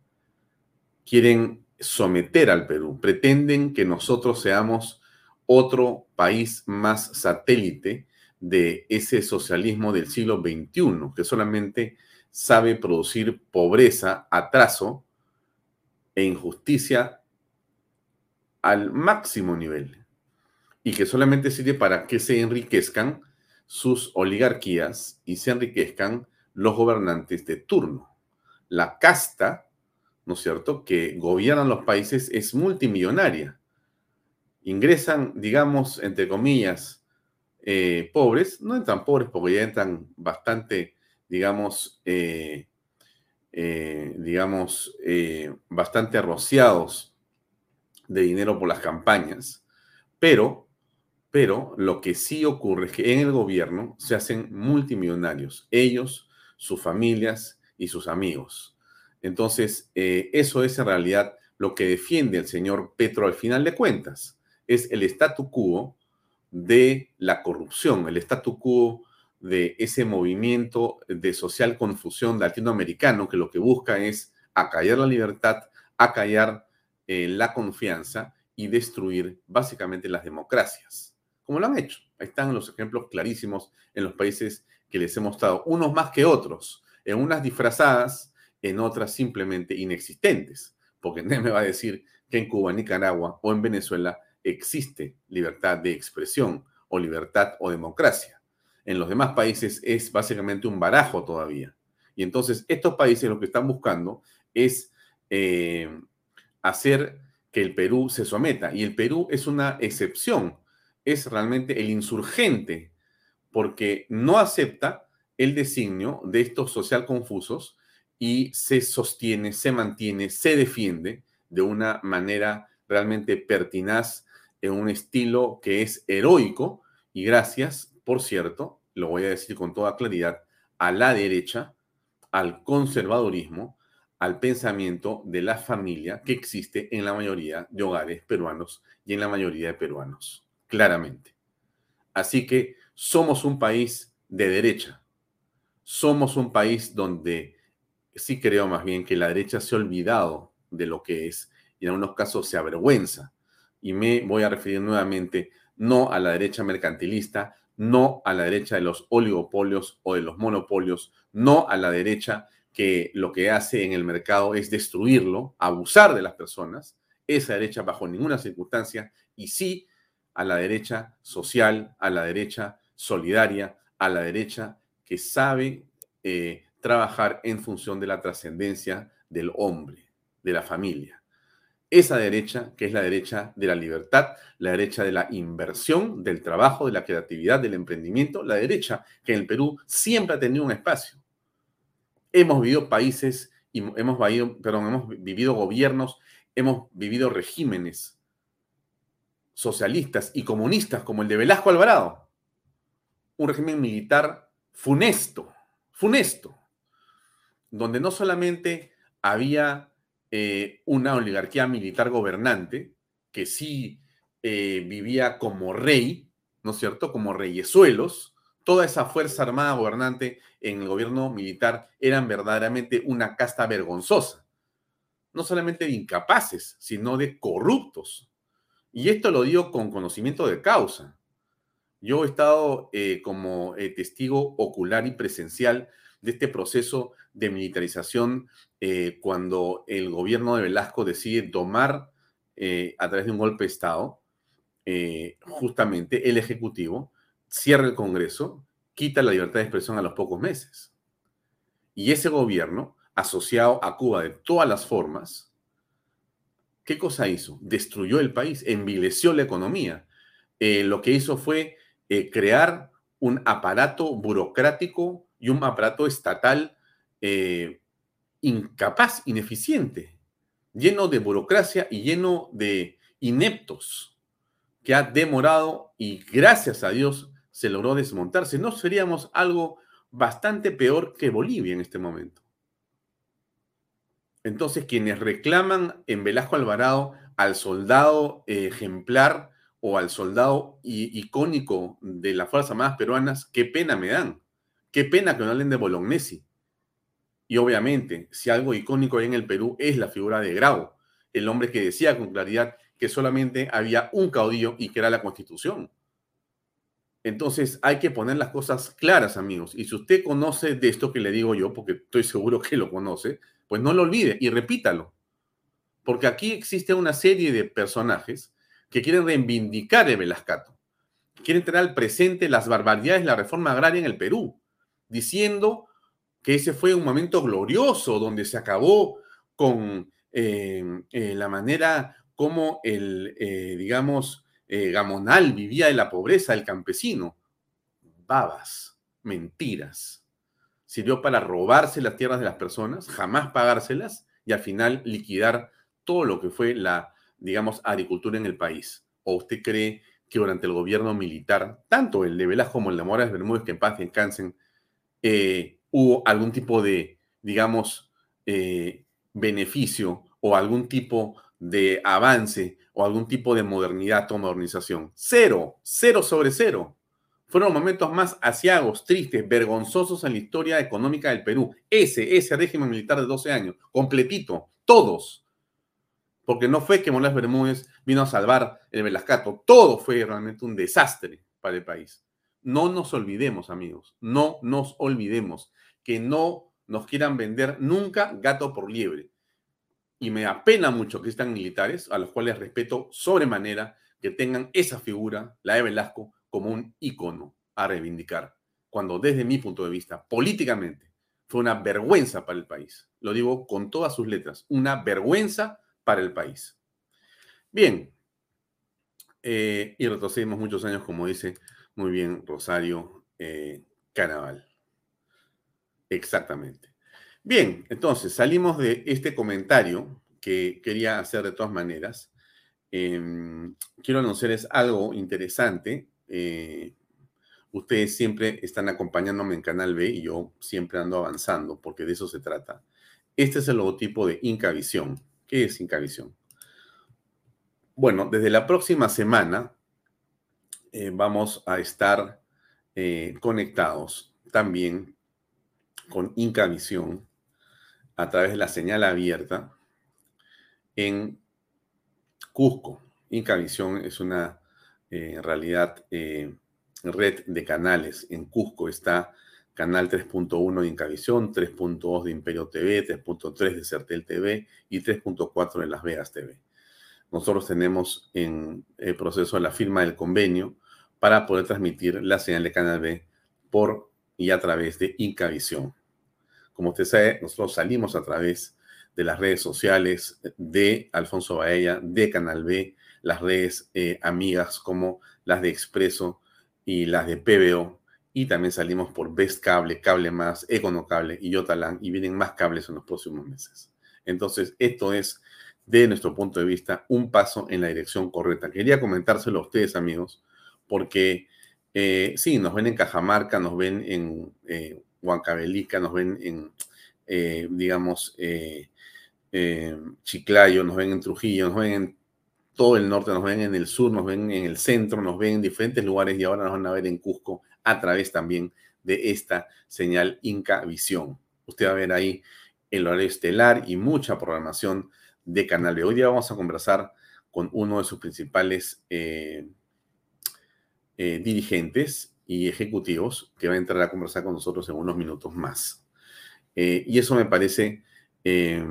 Quieren someter al Perú, pretenden que nosotros seamos otro país más satélite de ese socialismo del siglo XXI, que solamente sabe producir pobreza, atraso e injusticia al máximo nivel y que solamente sirve para que se enriquezcan sus oligarquías y se enriquezcan los gobernantes de turno. La casta, ¿no es cierto?, que gobiernan los países es multimillonaria. Ingresan, digamos, entre comillas, eh, pobres, no entran pobres porque ya entran bastante, digamos, eh, eh, digamos, bastante rociados de dinero por las campañas, pero pero lo que sí ocurre es que en el gobierno se hacen multimillonarios, ellos, sus familias y sus amigos. Entonces, eso es en realidad lo que defiende el señor Petro al final de cuentas. Es el statu quo de la corrupción, el statu quo de ese movimiento de social confusión latinoamericano que lo que busca es acallar la libertad, acallar eh, la confianza y destruir básicamente las democracias como lo han hecho. Ahí están los ejemplos clarísimos en los países que les he mostrado, unos más que otros, en unas disfrazadas, en otras simplemente inexistentes, porque nadie me va a decir que en Cuba, Nicaragua o en Venezuela existe libertad de expresión o libertad o democracia. En los demás países es básicamente un barajo todavía. Y entonces estos países lo que están buscando es eh, hacer que el Perú se someta. Y el Perú es una excepción es realmente el insurgente, porque no acepta el designio de estos social confusos y se sostiene, se mantiene, se defiende de una manera realmente pertinaz, en un estilo que es heroico y gracias, por cierto, lo voy a decir con toda claridad, a la derecha, al conservadurismo, al pensamiento de la familia que existe en la mayoría de hogares peruanos y en la mayoría de peruanos claramente. Así que somos un país de derecha. Somos un país donde sí creo más bien que la derecha se ha olvidado de lo que es y en algunos casos se avergüenza. Y me voy a referir nuevamente no a la derecha mercantilista, no a la derecha de los oligopolios o de los monopolios, no a la derecha que lo que hace en el mercado es destruirlo, abusar de las personas, esa derecha bajo ninguna circunstancia, y sí a la derecha social, a la derecha solidaria, a la derecha que sabe eh, trabajar en función de la trascendencia del hombre, de la familia. Esa derecha, que es la derecha de la libertad, la derecha de la inversión, del trabajo, de la creatividad, del emprendimiento, la derecha que en el Perú siempre ha tenido un espacio. Hemos vivido países, y hemos, vivido, perdón, hemos vivido gobiernos, hemos vivido regímenes socialistas y comunistas como el de Velasco Alvarado. Un régimen militar funesto, funesto, donde no solamente había eh, una oligarquía militar gobernante, que sí eh, vivía como rey, ¿no es cierto? Como reyesuelos, toda esa fuerza armada gobernante en el gobierno militar eran verdaderamente una casta vergonzosa, no solamente de incapaces, sino de corruptos, y esto lo digo con conocimiento de causa. Yo he estado eh, como testigo ocular y presencial de este proceso de militarización eh, cuando el gobierno de Velasco decide tomar a través de un golpe de Estado justamente el Ejecutivo, cierra el Congreso, quita la libertad de expresión a los pocos meses. Y ese gobierno, asociado a Cuba de todas las formas, ¿Qué cosa hizo? Destruyó el país, envileció la economía. Eh, lo que hizo fue eh, crear un aparato burocrático y un aparato estatal eh, incapaz, ineficiente, lleno de burocracia y lleno de ineptos, que ha demorado y gracias a Dios se logró desmontarse. No seríamos algo bastante peor que Bolivia en este momento. Entonces, quienes reclaman en Velasco Alvarado al soldado ejemplar o al soldado icónico de las Fuerzas Armadas peruanas, qué pena me dan. Qué pena que no hablen de Bolognesi. Y obviamente, si algo icónico hay en el Perú es la figura de Grau, el hombre que decía con claridad que solamente había un caudillo y que era la Constitución. Entonces hay que poner las cosas claras, amigos. Y si usted conoce de esto que le digo yo, porque estoy seguro que lo conoce, pues no lo olvide y repítalo. Porque aquí existe una serie de personajes que quieren reivindicar el Velascato. Quieren traer al presente las barbaridades de la reforma agraria en el Perú, diciendo que ese fue un momento glorioso donde se acabó con eh, eh, la manera como el, eh, digamos, Gamonal vivía de la pobreza del campesino. Babas, mentiras. Sirvió para robarse las tierras de las personas, jamás pagárselas y al final liquidar todo lo que fue la, digamos, agricultura en el país. ¿O usted cree que durante el gobierno militar, tanto el de Velasco como el de Morales Bermúdez, que en paz descansen, eh, hubo algún tipo de, digamos, eh, beneficio o algún tipo de avance o algún tipo de modernidad o modernización. Cero, cero sobre cero. Fueron momentos más asiagos, tristes, vergonzosos en la historia económica del Perú. Ese, ese régimen militar de 12 años, completito, todos. Porque no fue que Morales Bermúdez vino a salvar el Velascato, todo fue realmente un desastre para el país. No nos olvidemos, amigos, no nos olvidemos que no nos quieran vender nunca gato por liebre. Y me apena mucho que están militares, a los cuales respeto sobremanera, que tengan esa figura, la de Velasco, como un ícono a reivindicar, cuando desde mi punto de vista, políticamente, fue una vergüenza para el país. Lo digo con todas sus letras, una vergüenza para el país. Bien, eh, y retrocedemos muchos años, como dice muy bien Rosario eh. Exactamente. Bien, entonces salimos de este comentario que quería hacer de todas maneras. Em, quiero anunciarles algo interesante. Eh, ustedes siempre están acompañándome en Canal B y yo siempre ando avanzando porque de eso se trata. Este es el logotipo de Incavisión. ¿Qué es Incavisión? Bueno, desde la próxima semana eh, vamos a estar eh, conectados también con Incavisión a través de la señal abierta en Cusco. Incavisión es una, eh, en realidad, red de canales. En Cusco está canal 3.1 de Incavisión, 3.2 de Imperio TV, 3.3 de Certel TV y 3.4 de Las Vegas TV. Nosotros tenemos en el proceso de la firma del convenio para poder transmitir la señal de Canal B por y a través de Incavisión. Como usted sabe, nosotros salimos a través de las redes sociales de Alfonso Baella, de Canal B, las redes eh, amigas como las de Expreso y las de PBO. Y también salimos por Best Cable, Cable Más, Econocable y Yotalan. Y vienen más cables en los próximos meses. Entonces, esto es, de nuestro punto de vista, un paso en la dirección correcta. Quería comentárselo a ustedes, amigos, porque eh, sí, nos ven en Cajamarca, nos ven en eh, Huancavelica, nos ven en, eh, digamos, eh, Chiclayo, nos ven en Trujillo, nos ven en todo el norte, nos ven en el sur, nos ven en el centro, nos ven en diferentes lugares y ahora nos van a ver en Cusco a través también de esta señal Inca Visión. Usted va a ver ahí el horario estelar y mucha programación de Canal B. Hoy día vamos a conversar con uno de sus principales eh, dirigentes y ejecutivos que va a entrar a conversar con nosotros en unos minutos más. Eh, y eso me parece eh,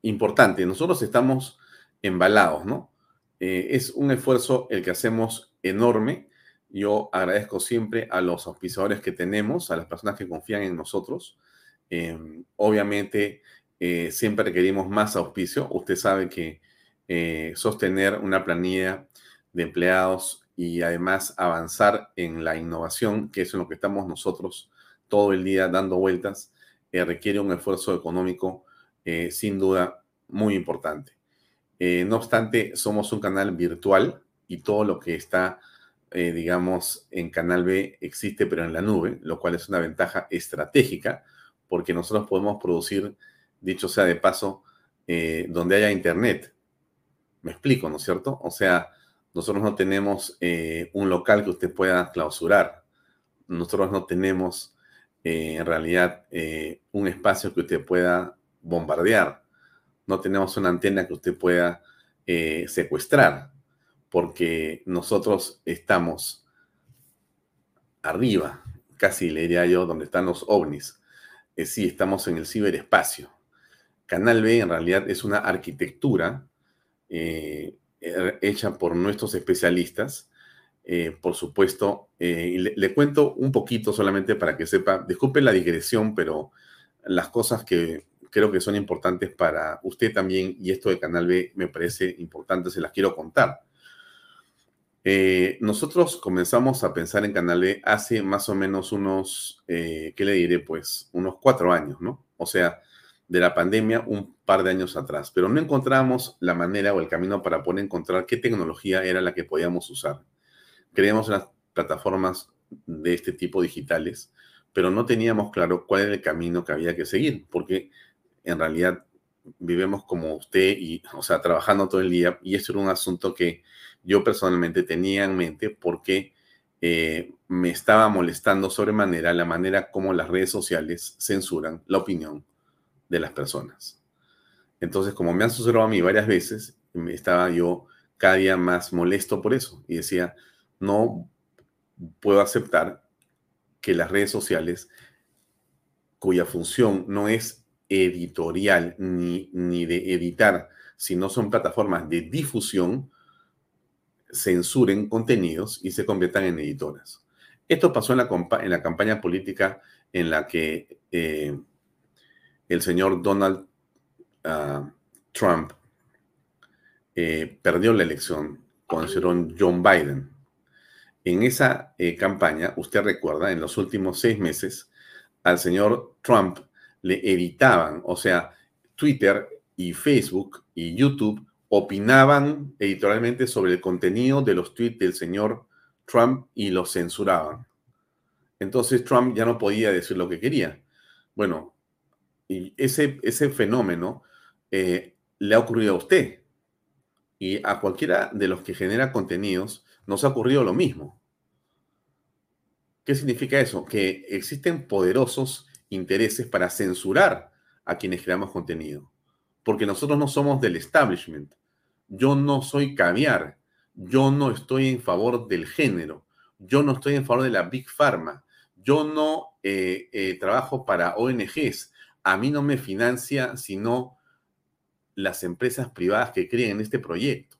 importante. Nosotros estamos embalados, ¿no? es un esfuerzo el que hacemos enorme. Yo agradezco siempre a los auspiciadores que tenemos, a las personas que confían en nosotros. Em, obviamente, siempre requerimos más auspicio. Usted sabe que sostener una planilla de empleados y además avanzar en la innovación, que es en lo que estamos nosotros todo el día dando vueltas, eh, requiere un esfuerzo económico eh, sin duda muy importante. Eh, no obstante, somos un canal virtual y todo lo que está, digamos, en Canal B existe, pero en la nube, lo cual es una ventaja estratégica, porque nosotros podemos producir, dicho sea de paso, donde haya internet. Me explico, ¿no es cierto? O sea, nosotros no tenemos eh, un local que usted pueda clausurar. Nosotros no tenemos eh, en realidad eh, un espacio que usted pueda bombardear. No tenemos una antena que usted pueda secuestrar. porque nosotros estamos arriba, casi le diría yo, donde están los ovnis. Eh, sí, estamos en el ciberespacio. Canal B en realidad es una arquitectura eh, er, hecha por nuestros especialistas. Eh, por supuesto, le, le, cuento un poquito solamente para que sepa, disculpen la digresión, pero las cosas que creo que son importantes para usted también y esto de Canal B me parece importante, se las quiero contar. Eh, nosotros comenzamos a pensar en Canal B hace más o menos unos, eh, ¿qué le diré? Pues unos cuatro años, ¿no? O sea, de la pandemia un par de años atrás, pero no encontramos la manera o el camino para poder encontrar qué tecnología era la que podíamos usar. Creíamos en las plataformas de este tipo digitales, pero no teníamos claro cuál era el camino que había que seguir, porque en realidad vivimos como usted y, o sea, trabajando todo el día, y esto era un asunto que yo personalmente tenía en mente porque eh, me estaba molestando sobremanera la manera como las redes sociales censuran la opinión de las personas. Entonces, como me han sucedido a mí varias veces, estaba yo cada día más molesto por eso y decía, no puedo aceptar que las redes sociales, cuya función no es editorial ni, ni de editar, sino son plataformas de difusión, censuren contenidos y se conviertan en editoras. Esto pasó en la, campaña política en la que eh, el señor Donald uh, Trump eh, perdió la elección con el señor John Biden. En esa eh, campaña, usted recuerda, en los últimos seis meses, al señor Trump le editaban, o sea, Twitter y Facebook y YouTube opinaban editorialmente sobre el contenido de los tweets del señor Trump y los censuraban. Entonces Trump ya no podía decir lo que quería. Bueno, ese, ese fenómeno eh, le ha ocurrido a usted y a cualquiera de los que genera contenidos nos ha ocurrido lo mismo. ¿Qué significa eso? Que existen poderosos intereses para censurar a quienes creamos contenido. Porque nosotros no somos del establishment. Yo no soy caviar. Yo no estoy en favor del género. Yo no estoy en favor de la Big Pharma. Yo no eh, eh, trabajo para ONGs. A mí no me financia sino las empresas privadas que creen este proyecto.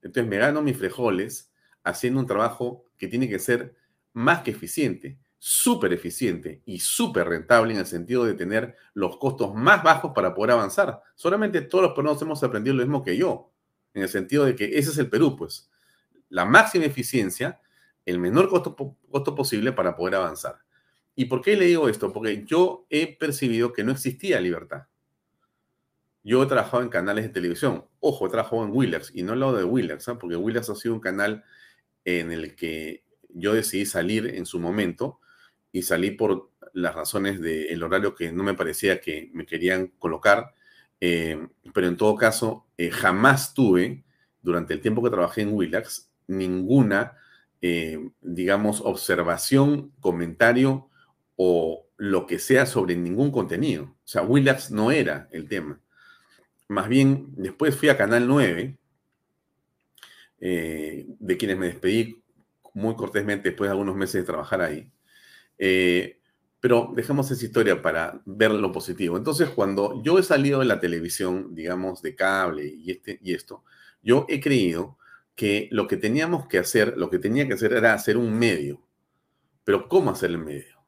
Entonces me gano mis frijoles haciendo un trabajo que tiene que ser más que eficiente, súper eficiente y súper rentable en el sentido de tener los costos más bajos para poder avanzar. Solamente todos los peruanos hemos aprendido lo mismo que yo en el sentido de que ese es el Perú, pues, la máxima eficiencia, el menor costo, costo posible para poder avanzar. ¿Y por qué le digo esto? Porque yo he percibido que no existía libertad. Yo he trabajado en canales de televisión. Ojo, he trabajado en Willax y no lo de Willax, ¿eh? porque Willax ha sido un canal en el que yo decidí salir en su momento y salí por las razones del horario que no me parecía que me querían colocar eh, pero en todo caso, eh, jamás tuve, durante el tiempo que trabajé en Willax, ninguna, eh, digamos, observación, comentario o lo que sea sobre ningún contenido. O sea, Willax no era el tema. Más bien, después fui a Canal 9, de quienes me despedí muy cortésmente después de algunos meses de trabajar ahí. Pero dejamos esa historia para ver lo positivo. Entonces, cuando yo he salido de la televisión, digamos, de cable y, este, y esto, yo he creído que lo que teníamos que hacer, lo que tenía que hacer era hacer un medio. Pero ¿cómo hacer el medio?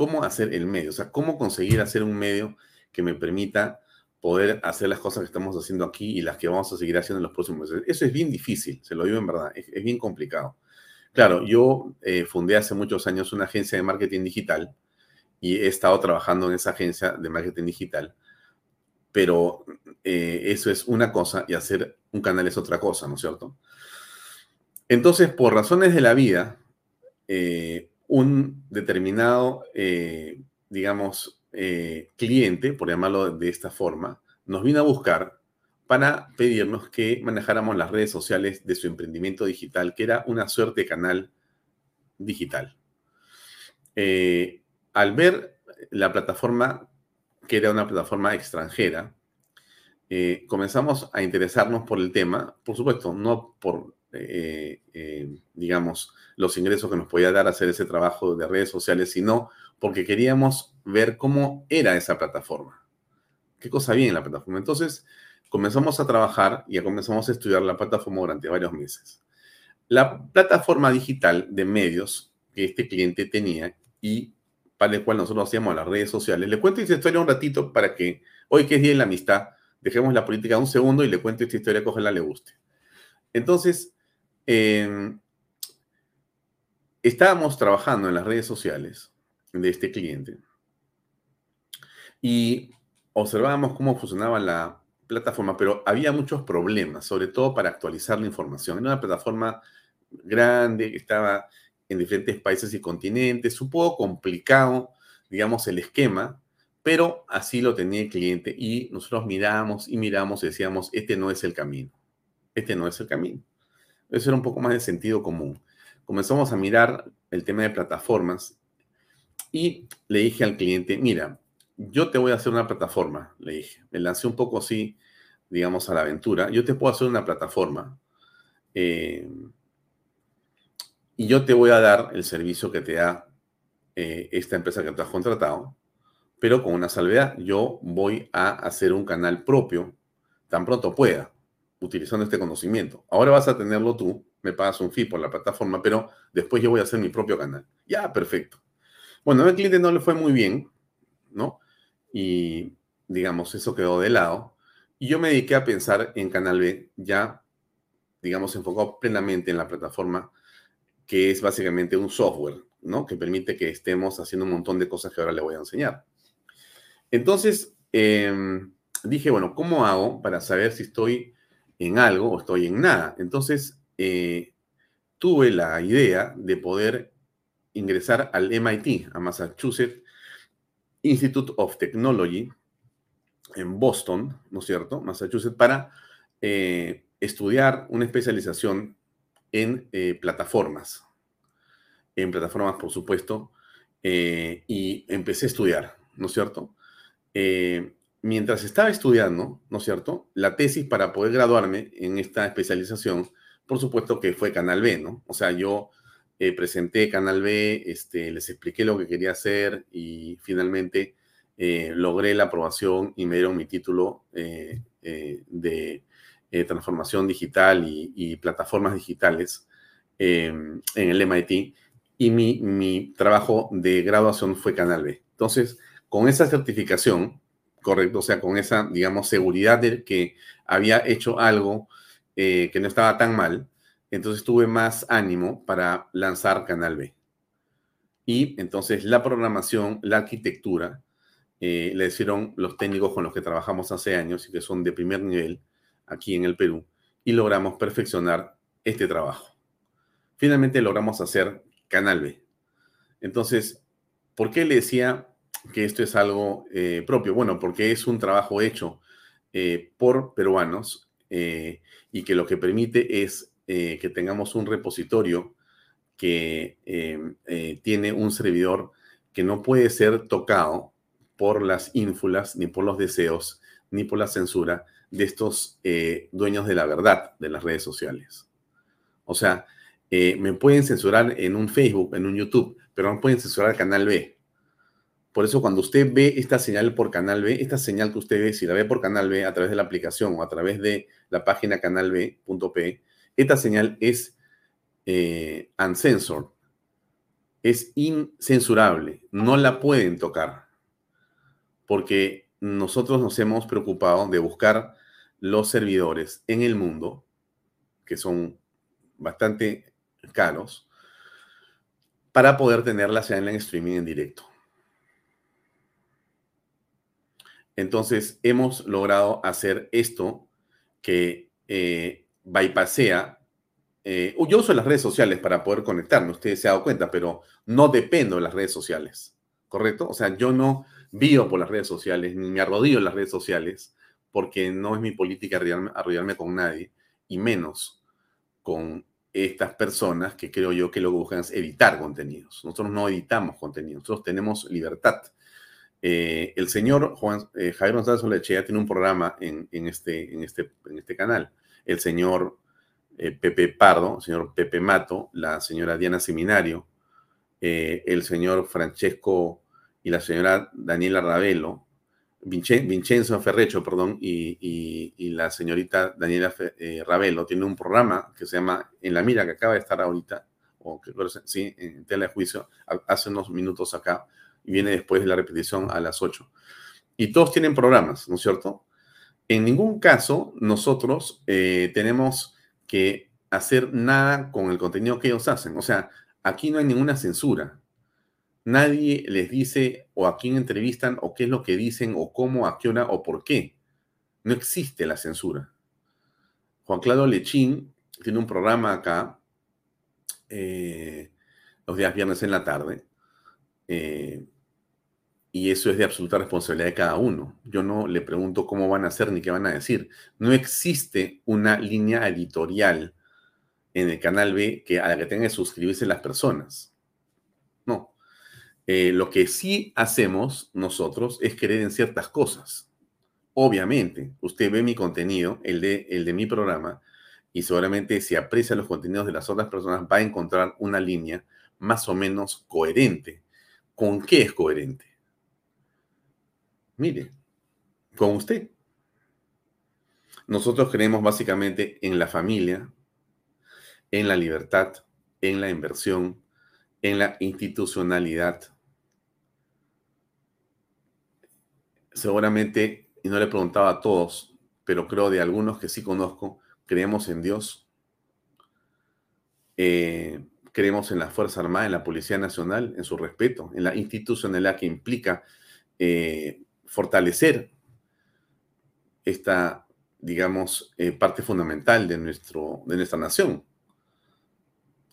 ¿Cómo hacer el medio? O sea, ¿cómo conseguir hacer un medio que me permita poder hacer las cosas que estamos haciendo aquí y las que vamos a seguir haciendo en los próximos meses? Eso es bien difícil, se lo digo en verdad, es, bien complicado. Claro, yo eh, fundé hace muchos años una agencia de marketing digital y he estado trabajando en esa agencia de marketing digital, pero eh, eso es una cosa y hacer un canal es otra cosa, ¿no es cierto? Entonces, por razones de la vida, eh, un determinado, eh, digamos, cliente, por llamarlo de esta forma, nos vino a buscar para pedirnos que manejáramos las redes sociales de su emprendimiento digital, que era una suerte de canal digital. Al ver la plataforma, que era una plataforma extranjera, eh, comenzamos a interesarnos por el tema, por supuesto, no por eh, eh, digamos, los ingresos que nos podía dar hacer ese trabajo de redes sociales, sino porque queríamos ver cómo era esa plataforma. ¿Qué cosa había en la plataforma? Entonces, comenzamos a trabajar y comenzamos a estudiar la plataforma durante varios meses. La plataforma digital de medios que este cliente tenía y para el cual nosotros hacíamos las redes sociales. Le cuento esta historia un ratito para que hoy que es Día de la Amistad, dejemos la política un segundo y le cuento esta historia ojalá le guste. Entonces, em, estábamos trabajando en las redes sociales de este cliente y observábamos cómo funcionaba la plataforma, pero había muchos problemas, sobre todo para actualizar la información. Era una plataforma grande que estaba en diferentes países y continentes, un poco complicado, digamos, el esquema, pero así lo tenía el cliente y nosotros miramos y miramos y decíamos, este no es el camino, este no es el camino. Eso era un poco más de sentido común. Comenzamos a mirar el tema de plataformas y le dije al cliente, mira, yo te voy a hacer una plataforma, le dije. Me lancé un poco así, digamos, a la aventura. Yo te puedo hacer una plataforma eh, y yo te voy a dar el servicio que te da eh, esta empresa que te has contratado, pero con una salvedad. Yo voy a hacer un canal propio tan pronto pueda utilizando este conocimiento. Ahora vas a tenerlo tú, me pagas un fee por la plataforma, pero después yo voy a hacer mi propio canal. Ya, perfecto. Bueno, al cliente no le fue muy bien, ¿no? Y digamos, eso quedó de lado. Y yo me dediqué a pensar en Canal B, ya, digamos, enfocado plenamente en la plataforma, que es básicamente un software, ¿no? Que permite que estemos haciendo un montón de cosas que ahora le voy a enseñar. Entonces, em, dije, bueno, ¿cómo hago para saber si estoy en algo o estoy en nada. Entonces, eh, tuve la idea de poder ingresar al MIT, a Massachusetts Institute of Technology, en Boston, ¿no es cierto? Massachusetts, para eh, estudiar una especialización en eh, plataformas. En plataformas, por supuesto. y empecé a estudiar, ¿no es cierto? Mientras estaba estudiando, ¿no es cierto? La tesis para poder graduarme en esta especialización, por supuesto que fue Canal B, ¿no? O sea, yo eh, presenté Canal B, este, les expliqué lo que quería hacer y finalmente eh, logré la aprobación y me dieron mi título eh, de transformación digital y, plataformas digitales em, en el MIT y mi, mi trabajo de graduación fue Canal B. Entonces, con esa certificación, Correcto, o sea, con esa, digamos, seguridad de que había hecho algo eh, que no estaba tan mal, entonces tuve más ánimo para lanzar Canal B. Y entonces la programación, la arquitectura, eh, le hicieron los técnicos con los que trabajamos hace años y que son de primer nivel aquí en el Perú, y logramos perfeccionar este trabajo. Finalmente logramos hacer Canal B. Entonces, ¿por qué le decía que esto es algo eh, propio? Bueno, porque es un trabajo hecho eh, por peruanos eh, y que lo que permite es que tengamos un repositorio que tiene un servidor que no puede ser tocado por las ínfulas, ni por los deseos, ni por la censura de estos dueños de la verdad de las redes sociales. O sea, me pueden censurar en un Facebook, en un YouTube, pero no pueden censurar canal B. Por eso cuando usted ve esta señal por Canal B, esta señal que usted ve, si la ve por Canal B a través de la aplicación o a través de la página canalb.p, esta señal es eh, uncensored, es incensurable, no la pueden tocar, porque nosotros nos hemos preocupado de buscar los servidores en el mundo, que son bastante caros, para poder tener la señal en streaming en directo. Entonces, hemos logrado hacer esto que eh, bypasea. Eh, yo uso las redes sociales para poder conectarme, ustedes se han dado cuenta, pero no dependo de las redes sociales, ¿correcto? O sea, yo no vivo por las redes sociales, ni me arrodillo en las redes sociales, porque no es mi política arrodillarme con nadie, y menos con estas personas que creo yo que lo que buscan es editar contenidos. Nosotros no editamos contenidos, nosotros tenemos libertad eh, el señor Juan, eh, Javier González Olechea tiene un programa en, este, este, este canal. El señor eh, Pepe Pardo, el señor Pepe Mato, la señora Diana Seminario, eh, el señor Francesco y la señora Daniela Ravelo, Vincenzo Ferrecho, perdón, y, la señorita Daniela Ravelo tiene un programa que se llama En la Mira, que acaba de estar ahorita, o que sí, en tela de juicio, hace unos minutos acá, y viene después de la repetición a las 8. Y todos tienen programas, ¿no es cierto? En ningún caso nosotros eh, tenemos que hacer nada con el contenido que ellos hacen. O sea, aquí no hay ninguna censura. Nadie les dice o a quién entrevistan o qué es lo que dicen o cómo, a qué hora o por qué. No existe la censura. Juan Claudio Lechín tiene un programa acá eh, los días viernes en la tarde. Eh, y eso es de absoluta responsabilidad de cada uno. Yo no le pregunto cómo van a hacer ni qué van a decir. No existe una línea editorial en el canal B que a la que tengan que suscribirse las personas. No. Eh, lo que sí hacemos nosotros es creer en ciertas cosas. Obviamente, usted ve mi contenido, el de, el de mi programa, y seguramente si aprecia los contenidos de las otras personas va a encontrar una línea más o menos coherente. ¿Con qué es coherente? Mire, con usted. Nosotros creemos básicamente en la familia, en la libertad, en la inversión, en la institucionalidad. Seguramente, y no le preguntaba a todos, pero creo de algunos que sí conozco, creemos en Dios, eh, creemos en la Fuerza Armada, en la Policía Nacional, en su respeto, en la institucionalidad que implica eh, fortalecer esta, digamos, eh, parte fundamental de, nuestro, de nuestra nación.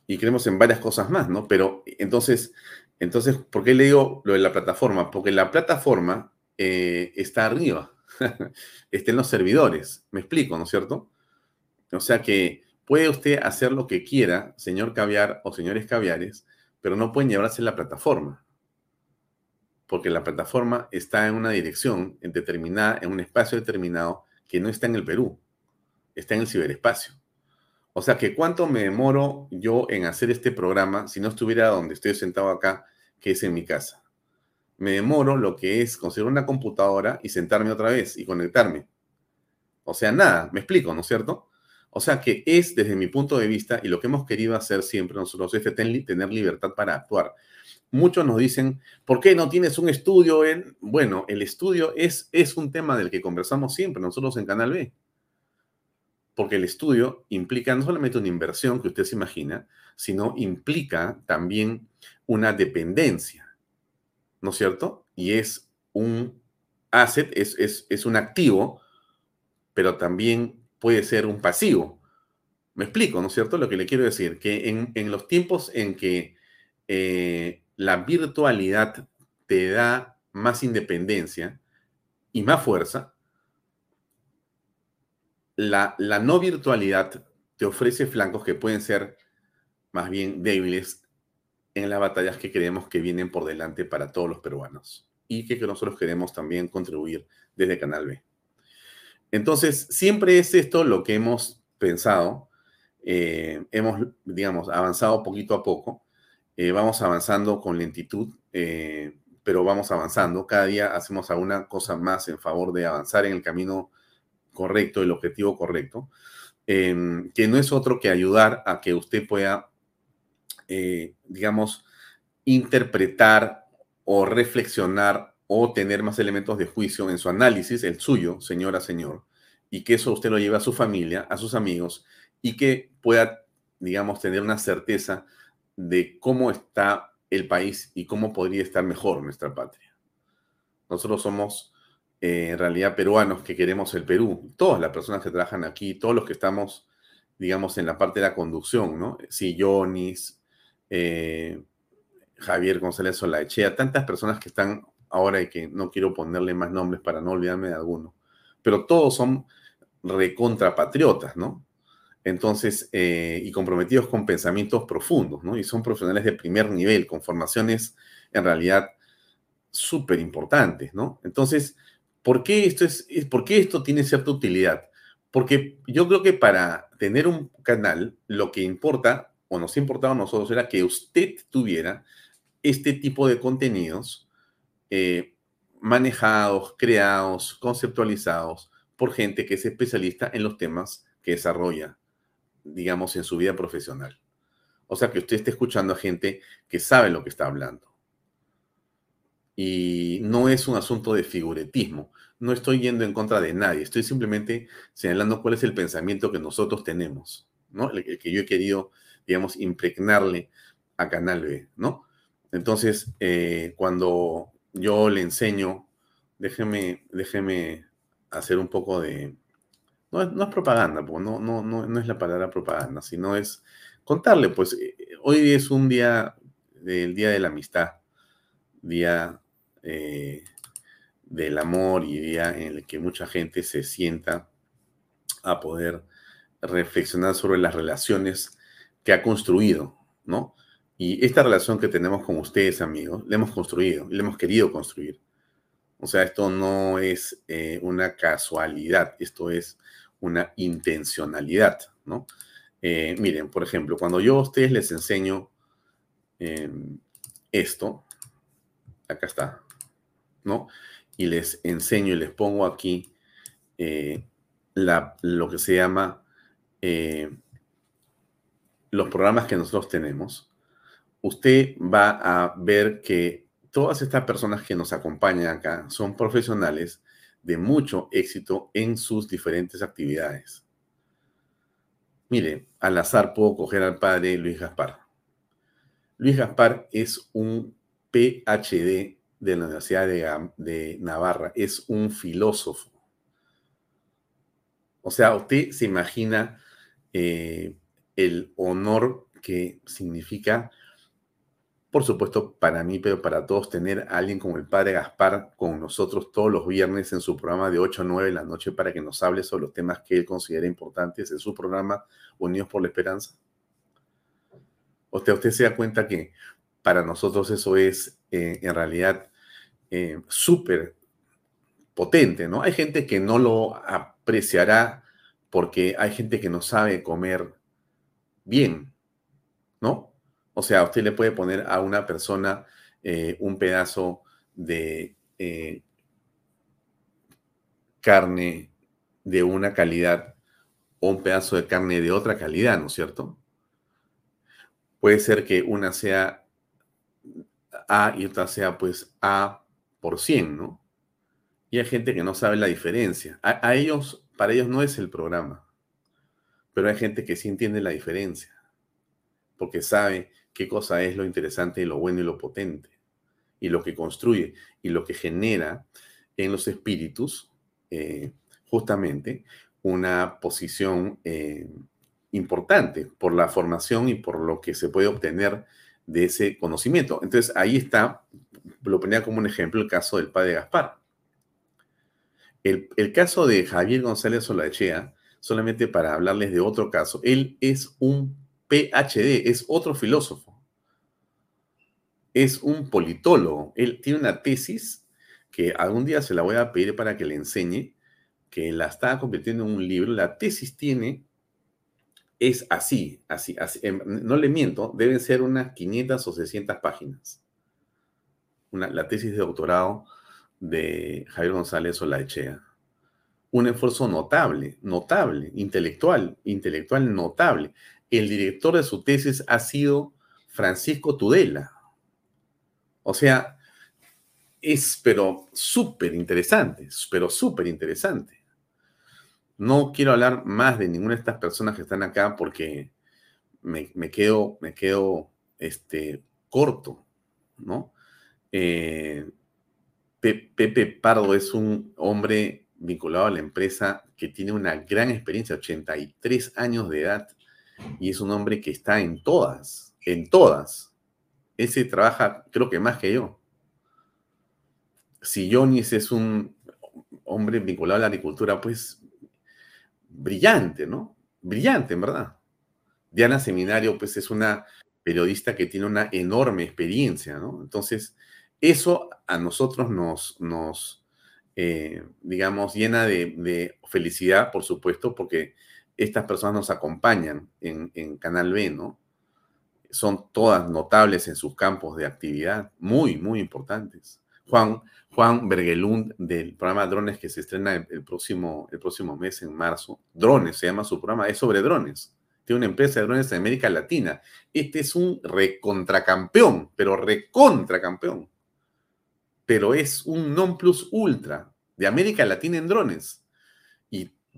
Y creemos en varias cosas más, ¿no? Pero entonces, entonces, ¿por qué le digo lo de la plataforma? Porque la plataforma eh, está arriba, [laughs] está en los servidores, me explico, ¿no es cierto? O sea que puede usted hacer lo que quiera, señor caviar o señores caviares, pero no pueden llevarse la plataforma porque la plataforma está en una dirección determinada, en un espacio determinado que no está en el Perú, está en el ciberespacio. O sea que cuánto me demoro yo en hacer este programa si no estuviera donde estoy sentado acá, que es en mi casa. Me demoro lo que es conseguir una computadora y sentarme otra vez y conectarme. O sea, nada, me explico, ¿no es cierto? O sea que es desde mi punto de vista y lo que hemos querido hacer siempre nosotros es tener libertad para actuar muchos nos dicen, ¿por qué no tienes un estudio en...? Bueno, el estudio es, es un tema del que conversamos siempre nosotros en Canal B. Porque el estudio implica no solamente una inversión que usted se imagina, sino implica también una dependencia, ¿no es cierto? Y es un asset, es, es, un activo, pero también puede ser un pasivo. Me explico, ¿no es cierto? Lo que le quiero decir, que en, los tiempos en que eh, la virtualidad te da más independencia y más fuerza, la, la, no virtualidad te ofrece flancos que pueden ser más bien débiles en las batallas que creemos que vienen por delante para todos los peruanos y que nosotros queremos también contribuir desde Canal B. Entonces, siempre es esto lo que hemos pensado, eh, hemos, digamos, avanzado poquito a poco eh, vamos avanzando con lentitud, eh, pero vamos avanzando. Cada día hacemos alguna cosa más en favor de avanzar en el camino correcto, el objetivo correcto, em, que no es otro que ayudar a que usted pueda, digamos, interpretar o reflexionar o tener más elementos de juicio en su análisis, el suyo, señora, señor, y que eso usted lo lleve a su familia, a sus amigos, y que pueda, digamos, tener una certeza de cómo está el país y cómo podría estar mejor nuestra patria. Nosotros somos eh, en realidad peruanos que queremos el Perú. Todas las personas que trabajan aquí, todos los que estamos, digamos, en la parte de la conducción, ¿no? Sillonis, eh, Javier González Solaechea, tantas personas que están ahora y que no quiero ponerle más nombres para no olvidarme de alguno, pero todos son recontrapatriotas, ¿no? entonces, eh, y comprometidos con pensamientos profundos, ¿no? Y son profesionales de primer nivel, con formaciones en realidad súper importantes, ¿no? Entonces, ¿por qué, esto es, ¿por qué esto tiene cierta utilidad? Porque yo creo que para tener un canal, lo que importa, o nos importaba a nosotros, era que usted tuviera este tipo de contenidos eh, manejados, creados, conceptualizados por gente que es especialista en los temas que desarrolla, digamos, en su vida profesional. O sea, que usted esté escuchando a gente que sabe lo que está hablando. Y no es un asunto de figuretismo. No estoy yendo en contra de nadie. Estoy simplemente señalando cuál es el pensamiento que nosotros tenemos, ¿no? El, que yo he querido, digamos, impregnarle a Canal B, ¿no? Entonces, eh, cuando yo le enseño, déjeme, déjeme hacer un poco de... No, es propaganda, no, no, no, no es la palabra propaganda, sino es contarle, pues eh, hoy es un día del Día de la Amistad, día eh, del amor y día en el que mucha gente se sienta a poder reflexionar sobre las relaciones que ha construido, ¿no? Y esta relación que tenemos con ustedes, amigos, la hemos construido, la hemos querido construir. O sea, esto no es eh, una casualidad, esto es una intencionalidad, ¿no? Eh, miren, por ejemplo, cuando yo a ustedes les enseño em, esto, acá está, ¿no? Y les enseño y les pongo aquí eh, lo que se llama los programas que nosotros tenemos usted va a ver que todas estas personas que nos acompañan acá son profesionales de mucho éxito en sus diferentes actividades. Mire, al azar puedo coger al padre Luis Gaspar. Luis Gaspar es un PhD de la Universidad de, Navarra, es un filósofo. O sea, usted se imagina eh, el honor que significa por supuesto, para mí, pero para todos, tener a alguien como el padre Gaspar con nosotros todos los viernes en su programa de 8 a 9 de la noche para que nos hable sobre los temas que él considera importantes en su programa Unidos por la Esperanza. Usted, usted se da cuenta que para nosotros eso es eh, en realidad eh, súper potente, ¿no? Hay gente que no lo apreciará porque hay gente que no sabe comer bien, ¿no? O sea, usted le puede poner a una persona eh, un pedazo de eh, carne de una calidad o un pedazo de carne de otra calidad, ¿no es cierto? Puede ser que una sea A y otra sea pues A por 100, ¿no? Y hay gente que no sabe la diferencia. a ellos, para ellos no es el programa, pero hay gente que sí entiende la diferencia, porque sabe qué cosa es lo interesante y lo bueno y lo potente, y lo que construye y lo que genera en los espíritus eh, justamente una posición eh, importante por la formación y por lo que se puede obtener de ese conocimiento. Entonces ahí está, lo ponía como un ejemplo el caso del padre Gaspar. El, el caso de Javier González Solachea, solamente para hablarles de otro caso, él es un PhD, es otro filósofo es un politólogo. Él tiene una tesis que algún día se la voy a pedir para que le enseñe, que la está convirtiendo en un libro. La tesis tiene, es así, así, así. Em, no le miento, deben ser unas 500 o 600 páginas. La tesis de doctorado de Javier González Olaechea. Un esfuerzo notable, notable, intelectual, intelectual notable. El director de su tesis ha sido Francisco Tudela, o sea, es pero súper interesante, pero súper interesante. No quiero hablar más de ninguna de estas personas que están acá porque me, quedo, me quedo este, corto. Eh, Pepe Pardo es un hombre vinculado a la empresa que tiene una gran experiencia, 83 años de edad, y es un hombre que está en todas, en todas, ese trabaja, creo que más que yo. Si Jonis es un hombre vinculado a la agricultura, pues brillante, ¿no? Brillante, en verdad. Diana Seminario, pues es una periodista que tiene una enorme experiencia, ¿no? Entonces, eso a nosotros nos, eh, digamos, llena de, felicidad, por supuesto, porque estas personas nos acompañan en, Canal B, ¿no? Son todas notables en sus campos de actividad, muy, muy importantes. Juan, Juan Bergelund del programa Drones que se estrena el, próximo, el próximo mes, en marzo. Drones se llama su programa, es sobre drones. Tiene una empresa de drones en América Latina. Este es un recontracampeón, pero recontracampeón. Pero es un non plus ultra de América Latina en drones.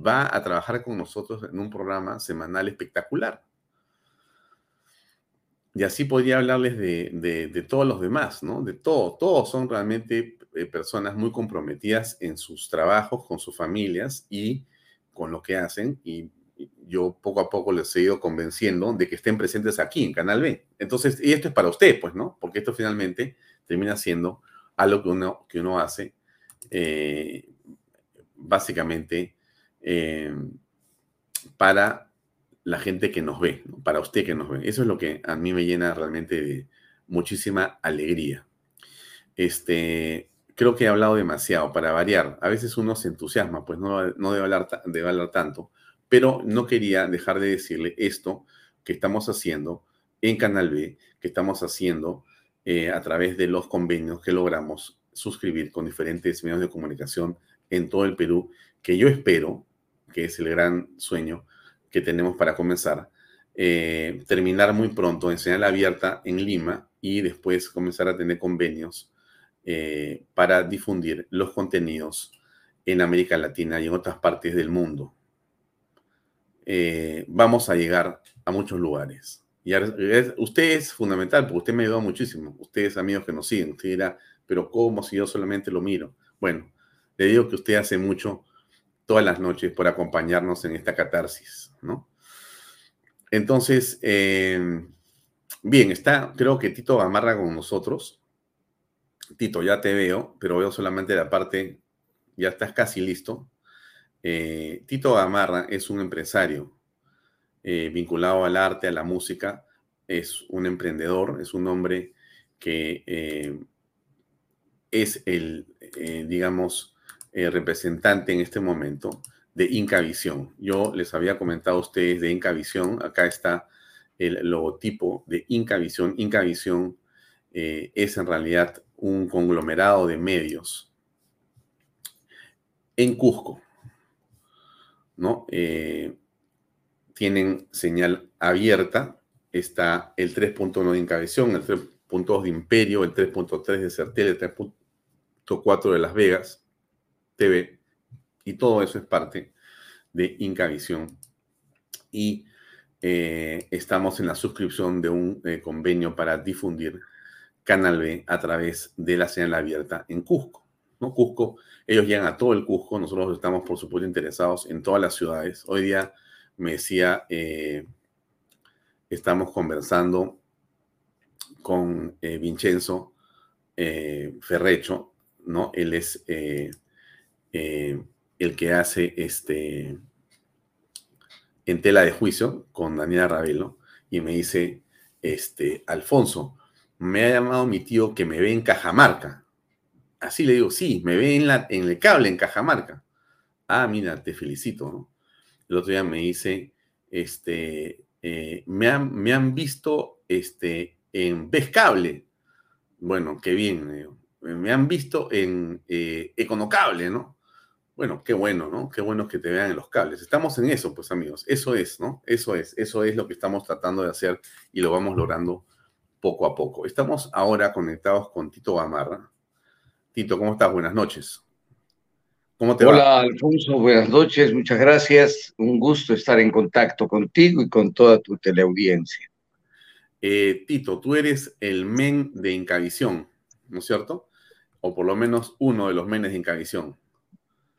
Va a trabajar con nosotros en un programa semanal espectacular. Y así podría hablarles de, todos los demás, ¿no? De todo. Todos son realmente eh, personas muy comprometidas en sus trabajos, con sus familias y con lo que hacen. Y yo poco a poco les he ido convenciendo de que estén presentes aquí en Canal B. Entonces, y esto es para usted, pues, ¿no? Porque esto finalmente termina siendo algo que uno, que uno hace eh, básicamente eh, para la gente que nos ve, para usted que nos ve. Eso es lo que a mí me llena realmente de muchísima alegría. Este, creo que he hablado demasiado para variar. A veces uno se entusiasma, pues no, no debe, hablar, debe hablar tanto, pero no quería dejar de decirle esto que estamos haciendo en Canal B, que estamos haciendo eh, a través de los convenios que logramos suscribir con diferentes medios de comunicación en todo el Perú, que yo espero, que es el gran sueño, que tenemos para comenzar, eh, terminar muy pronto en señal abierta en Lima y después comenzar a tener convenios eh, para difundir los contenidos en América Latina y en otras partes del mundo. Eh, vamos a llegar a muchos lugares. Y usted es fundamental, porque usted me ayudó muchísimo. Ustedes, amigos que nos siguen, usted dirá, pero ¿cómo si yo solamente lo miro? Bueno, le digo que usted hace mucho todas las noches por acompañarnos en esta catarsis, ¿no? Entonces, em, bien, está, creo que Tito amarra con nosotros. Tito, ya te veo, pero veo solamente la parte, ya estás casi listo. Eh, Tito Gamarra es un empresario eh, vinculado al arte, a la música, es un emprendedor, es un hombre que eh, es el, digamos, eh, representante en este momento de Incavisión. Yo les había comentado a ustedes de Incavisión, acá está el logotipo de Incavisión. Incavisión eh, es en realidad un conglomerado de medios en Cusco, ¿no? Eh, tienen señal abierta, está el 3.1 de Incavisión, el 3.2 de Imperio, el 3.3 de Certel, el 3.4 de Las Vegas, TV, y todo eso es parte de Incavisión. Y eh, estamos en la suscripción de un eh, convenio para difundir Canal B a través de la señal abierta en Cusco. ¿no? Cusco, ellos llegan a todo el Cusco, nosotros estamos por supuesto interesados en todas las ciudades. Hoy día me decía, eh, estamos conversando con Vincenzo Ferrecho, ¿no? Él es eh, el que hace este en tela de juicio con Daniela Ravelo y me dice, este, Alfonso, me ha llamado mi tío que me ve en Cajamarca. Así le digo, sí, me ve en, la, en el cable en Cajamarca. Ah, mira, te felicito, ¿no? El otro día me dice, este, eh, me, han, me, han, visto este, en Cable Bueno, qué bien, me han visto en eh, Econocable, ¿no? Bueno, qué bueno, ¿no? Qué bueno que te vean en los cables. Estamos en eso, pues amigos. Eso es, ¿no? Eso es, eso es lo que estamos tratando de hacer y lo vamos logrando poco a poco. Estamos ahora conectados con Tito Gamarra. Tito, ¿cómo estás? Buenas noches. ¿Cómo te Hola, Alfonso, buenas noches, muchas gracias. Un gusto estar en contacto contigo y con toda tu teleaudiencia. Eh, Tito, tú eres el men de Incavisión, ¿no es cierto? O por lo menos uno de los menes de Incavisión.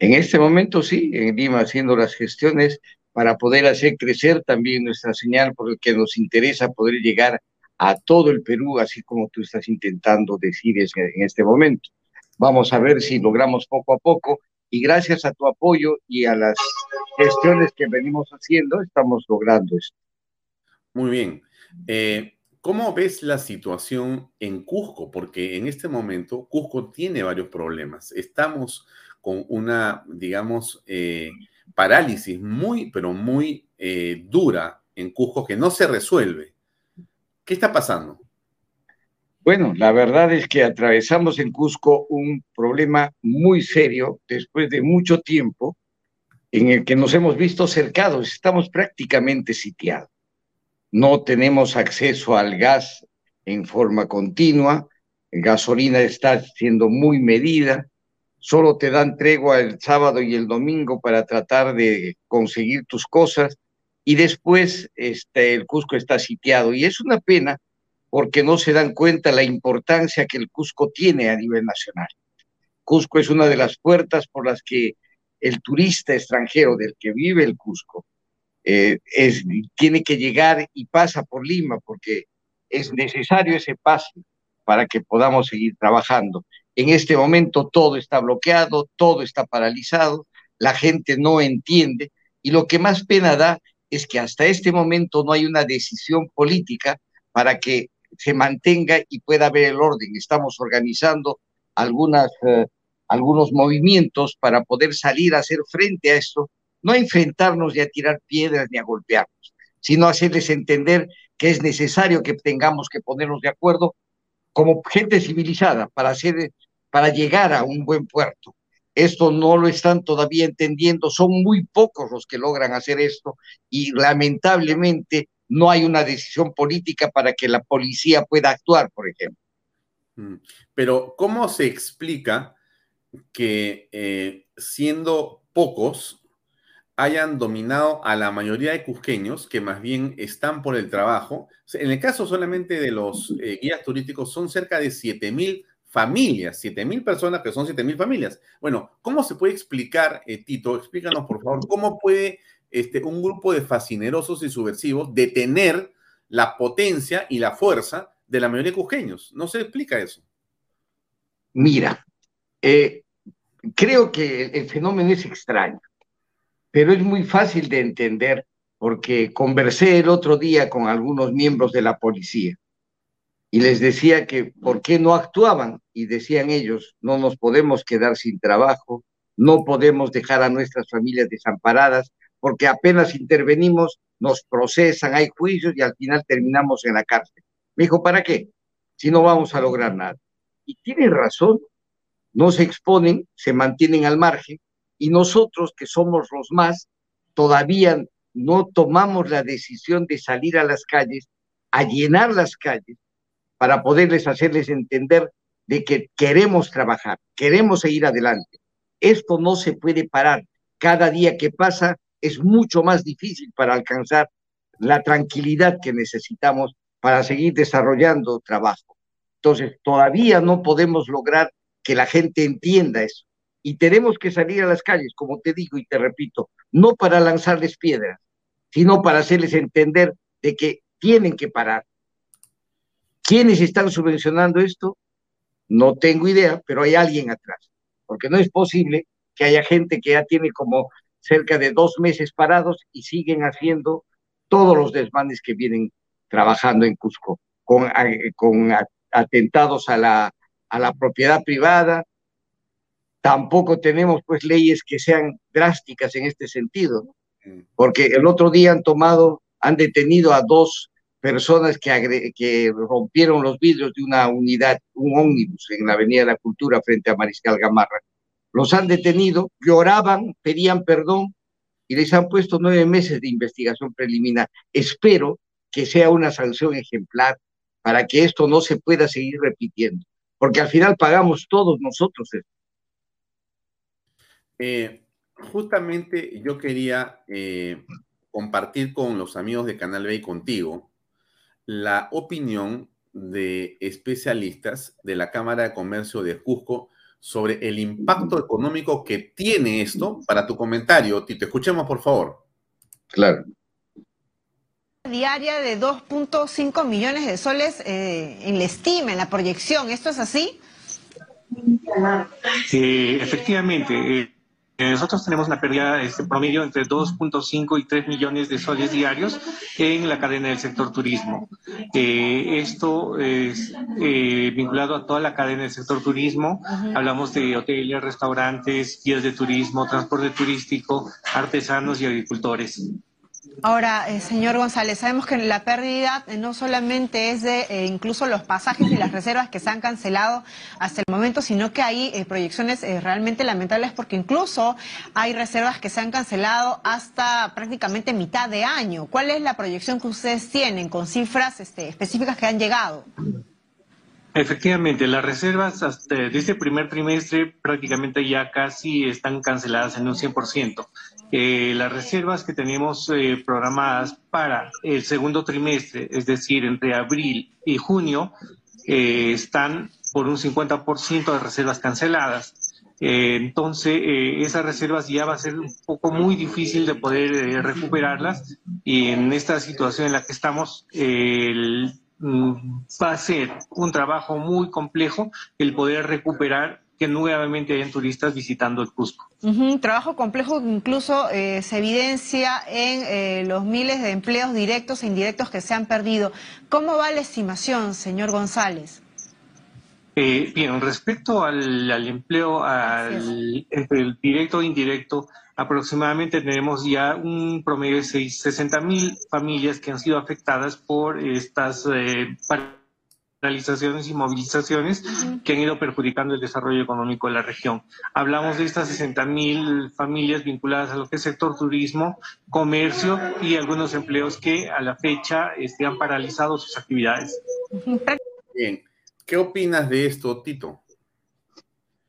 En este momento sí, en Lima haciendo las gestiones para poder hacer crecer también nuestra señal, porque nos interesa poder llegar a todo el Perú, así como tú estás intentando decir en este momento. Vamos a ver si logramos poco a poco y gracias a tu apoyo y a las gestiones que venimos haciendo, estamos logrando esto. Muy bien. Eh, ¿Cómo ves la situación en Cusco? Porque en este momento Cusco tiene varios problemas. Estamos con una, digamos, eh, parálisis muy, pero muy eh, dura en Cusco que no se resuelve. ¿Qué está pasando? Bueno, la verdad es que atravesamos en Cusco un problema muy serio después de mucho tiempo en el que nos hemos visto cercados, estamos prácticamente sitiados. No tenemos acceso al gas en forma continua, gasolina está siendo muy medida, solo te dan tregua el sábado y el domingo para tratar de conseguir tus cosas y después este, el Cusco está sitiado. Y es una pena porque no se dan cuenta la importancia que el Cusco tiene a nivel nacional. Cusco es una de las puertas por las que el turista extranjero del que vive el Cusco eh, tiene que llegar y pasa por Lima porque es necesario ese pase para que podamos seguir trabajando. En este momento todo está bloqueado, todo está paralizado, la gente no entiende y lo que más pena da es que hasta este momento no hay una decisión política para que se mantenga y pueda haber el orden. Estamos organizando algunas, eh, algunos movimientos para poder salir a hacer frente a esto, no a enfrentarnos ni a tirar piedras ni a golpearnos, sino hacerles entender que es necesario que tengamos que ponernos de acuerdo como gente civilizada para, hacer, para llegar a un buen puerto. Esto no lo están todavía entendiendo, son muy pocos los que logran hacer esto y lamentablemente no hay una decisión política para que la policía pueda actuar, por ejemplo. Mm. Pero, ¿cómo se explica que eh, siendo pocos hayan dominado a la mayoría de cusqueños que más bien están por el trabajo? En el caso solamente de los eh, guías turísticos son cerca de 7 mil familias, 7 mil personas que son 7 mil familias. Bueno, ¿cómo se puede explicar, eh, Tito? Explícanos, por favor, cómo puede este, un grupo de fascinerosos y subversivos detener la potencia y la fuerza de la mayoría de cusqueños. No se explica eso. Mira, eh, creo que el fenómeno es extraño, pero es muy fácil de entender porque conversé el otro día con algunos miembros de la policía y les decía que por qué no actuaban y decían ellos, no nos podemos quedar sin trabajo, no podemos dejar a nuestras familias desamparadas, porque apenas intervenimos, nos procesan, hay juicios y al final terminamos en la cárcel. Me dijo, ¿para qué? Si no vamos a lograr nada. Y tiene razón, no se exponen, se mantienen al margen y nosotros que somos los más, todavía no tomamos la decisión de salir a las calles, a llenar las calles, para poderles hacerles entender de que queremos trabajar, queremos seguir adelante. Esto no se puede parar. Cada día que pasa es mucho más difícil para alcanzar la tranquilidad que necesitamos para seguir desarrollando trabajo. Entonces, todavía no podemos lograr que la gente entienda eso. Y tenemos que salir a las calles, como te digo y te repito, no para lanzarles piedras, sino para hacerles entender de que tienen que parar. ¿Quiénes están subvencionando esto? No tengo idea, pero hay alguien atrás, porque no es posible que haya gente que ya tiene como cerca de dos meses parados y siguen haciendo todos los desmanes que vienen trabajando en Cusco, con, con atentados a la, a la propiedad privada. Tampoco tenemos pues leyes que sean drásticas en este sentido, mm. porque el otro día han tomado, han detenido a dos personas que, que rompieron los vidrios de una unidad, un ómnibus en la Avenida de la Cultura frente a Mariscal Gamarra los han detenido, lloraban, pedían perdón y les han puesto nueve meses de investigación preliminar. Espero que sea una sanción ejemplar para que esto no se pueda seguir repitiendo, porque al final pagamos todos nosotros esto. Eh, justamente yo quería eh, compartir con los amigos de Canal B y contigo la opinión de especialistas de la Cámara de Comercio de Cusco sobre el impacto económico que tiene esto para tu comentario. Tito, escuchemos por favor. Claro. Diaria de 2.5 millones de soles eh, en la estima, en la proyección. ¿Esto es así? efectivamente, eh, nosotros tenemos una pérdida este, promedio entre 2.5 y 3 millones de soles diarios en la cadena del sector turismo. Eh, esto es eh, vinculado a toda la cadena del sector turismo. Hablamos de hoteles, restaurantes, guías de turismo, transporte turístico, artesanos y agricultores. Ahora, eh, señor González, sabemos que la pérdida eh, no solamente es de eh, incluso los pasajes y las reservas que se han cancelado hasta el momento, sino que hay proyecciones realmente lamentables porque incluso hay reservas que se han cancelado hasta prácticamente mitad de año. ¿Cuál es la proyección que ustedes tienen con cifras este, específicas que han llegado? Efectivamente, las reservas hasta de este primer trimestre prácticamente ya casi están canceladas en un 100%. Eh, las reservas que tenemos eh, programadas para el segundo trimestre, es decir, entre abril y junio, eh, están por un 50% de reservas canceladas. entonces, esas reservas ya va a ser un poco muy difícil de poder recuperarlas y en esta situación en la que estamos, Mm, va a ser un trabajo muy complejo el poder recuperar que nuevamente hayan turistas visitando el Cusco. Trabajo complejo que incluso eh, se evidencia en eh, los miles de empleos directos e indirectos que se han perdido. ¿Cómo va la estimación, señor González? Eh, bien, respecto al, empleo al, el directo e indirecto, aproximadamente tenemos ya un promedio de 60 mil familias que han sido afectadas por estas eh, paralizaciones y movilizaciones que han ido perjudicando el desarrollo económico de la región. Hablamos de estas 60 mil familias vinculadas a lo que es sector turismo, comercio y algunos empleos que a la fecha este, han paralizado sus actividades. Bien, ¿qué opinas de esto, Tito?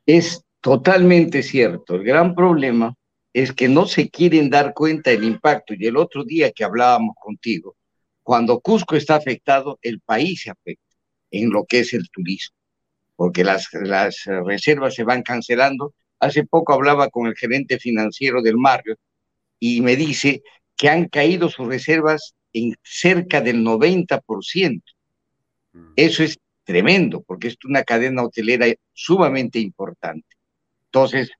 Es totalmente cierto. El gran problema es que no se quieren dar cuenta del impacto. Y el otro día que hablábamos contigo, cuando Cusco está afectado, el país se afecta en lo que es el turismo, porque las, las reservas se van cancelando. Hace poco hablaba con el gerente financiero del Marriott y me dice que han caído sus reservas en cerca del 90%. Mm. Eso es tremendo, porque es una cadena hotelera sumamente importante. Entonces,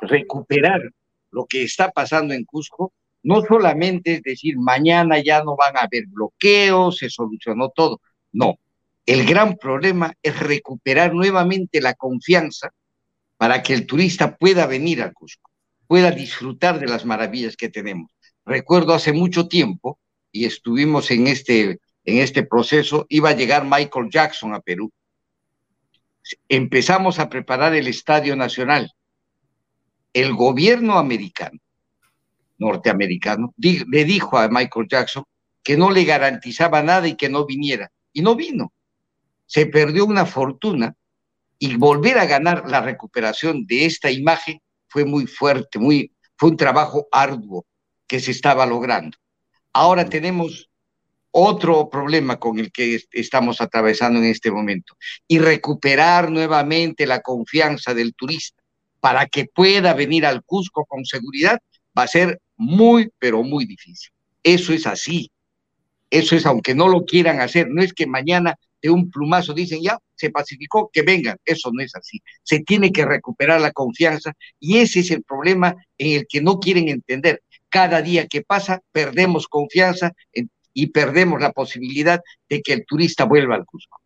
recuperar lo que está pasando en Cusco no solamente es decir, mañana ya no van a haber bloqueos, se solucionó todo. No, el gran problema es recuperar nuevamente la confianza para que el turista pueda venir a Cusco, pueda disfrutar de las maravillas que tenemos. Recuerdo hace mucho tiempo, y estuvimos en este, en este proceso, iba a llegar Michael Jackson a Perú. Empezamos a preparar el Estadio Nacional el gobierno americano, norteamericano, le dijo a Michael Jackson que no le garantizaba nada y que no viniera. Y no vino. Se perdió una fortuna y volver a ganar la recuperación de esta imagen fue muy fuerte, muy, fue un trabajo arduo que se estaba logrando. Ahora tenemos otro problema con el que estamos atravesando en este momento y recuperar nuevamente la confianza del turista para que pueda venir al Cusco con seguridad, va a ser muy, pero muy difícil. Eso es así. Eso es, aunque no lo quieran hacer, no es que mañana de un plumazo dicen ya, se pacificó, que vengan. Eso no es así. Se tiene que recuperar la confianza y ese es el problema en el que no quieren entender. Cada día que pasa, perdemos confianza y perdemos la posibilidad de que el turista vuelva al Cusco.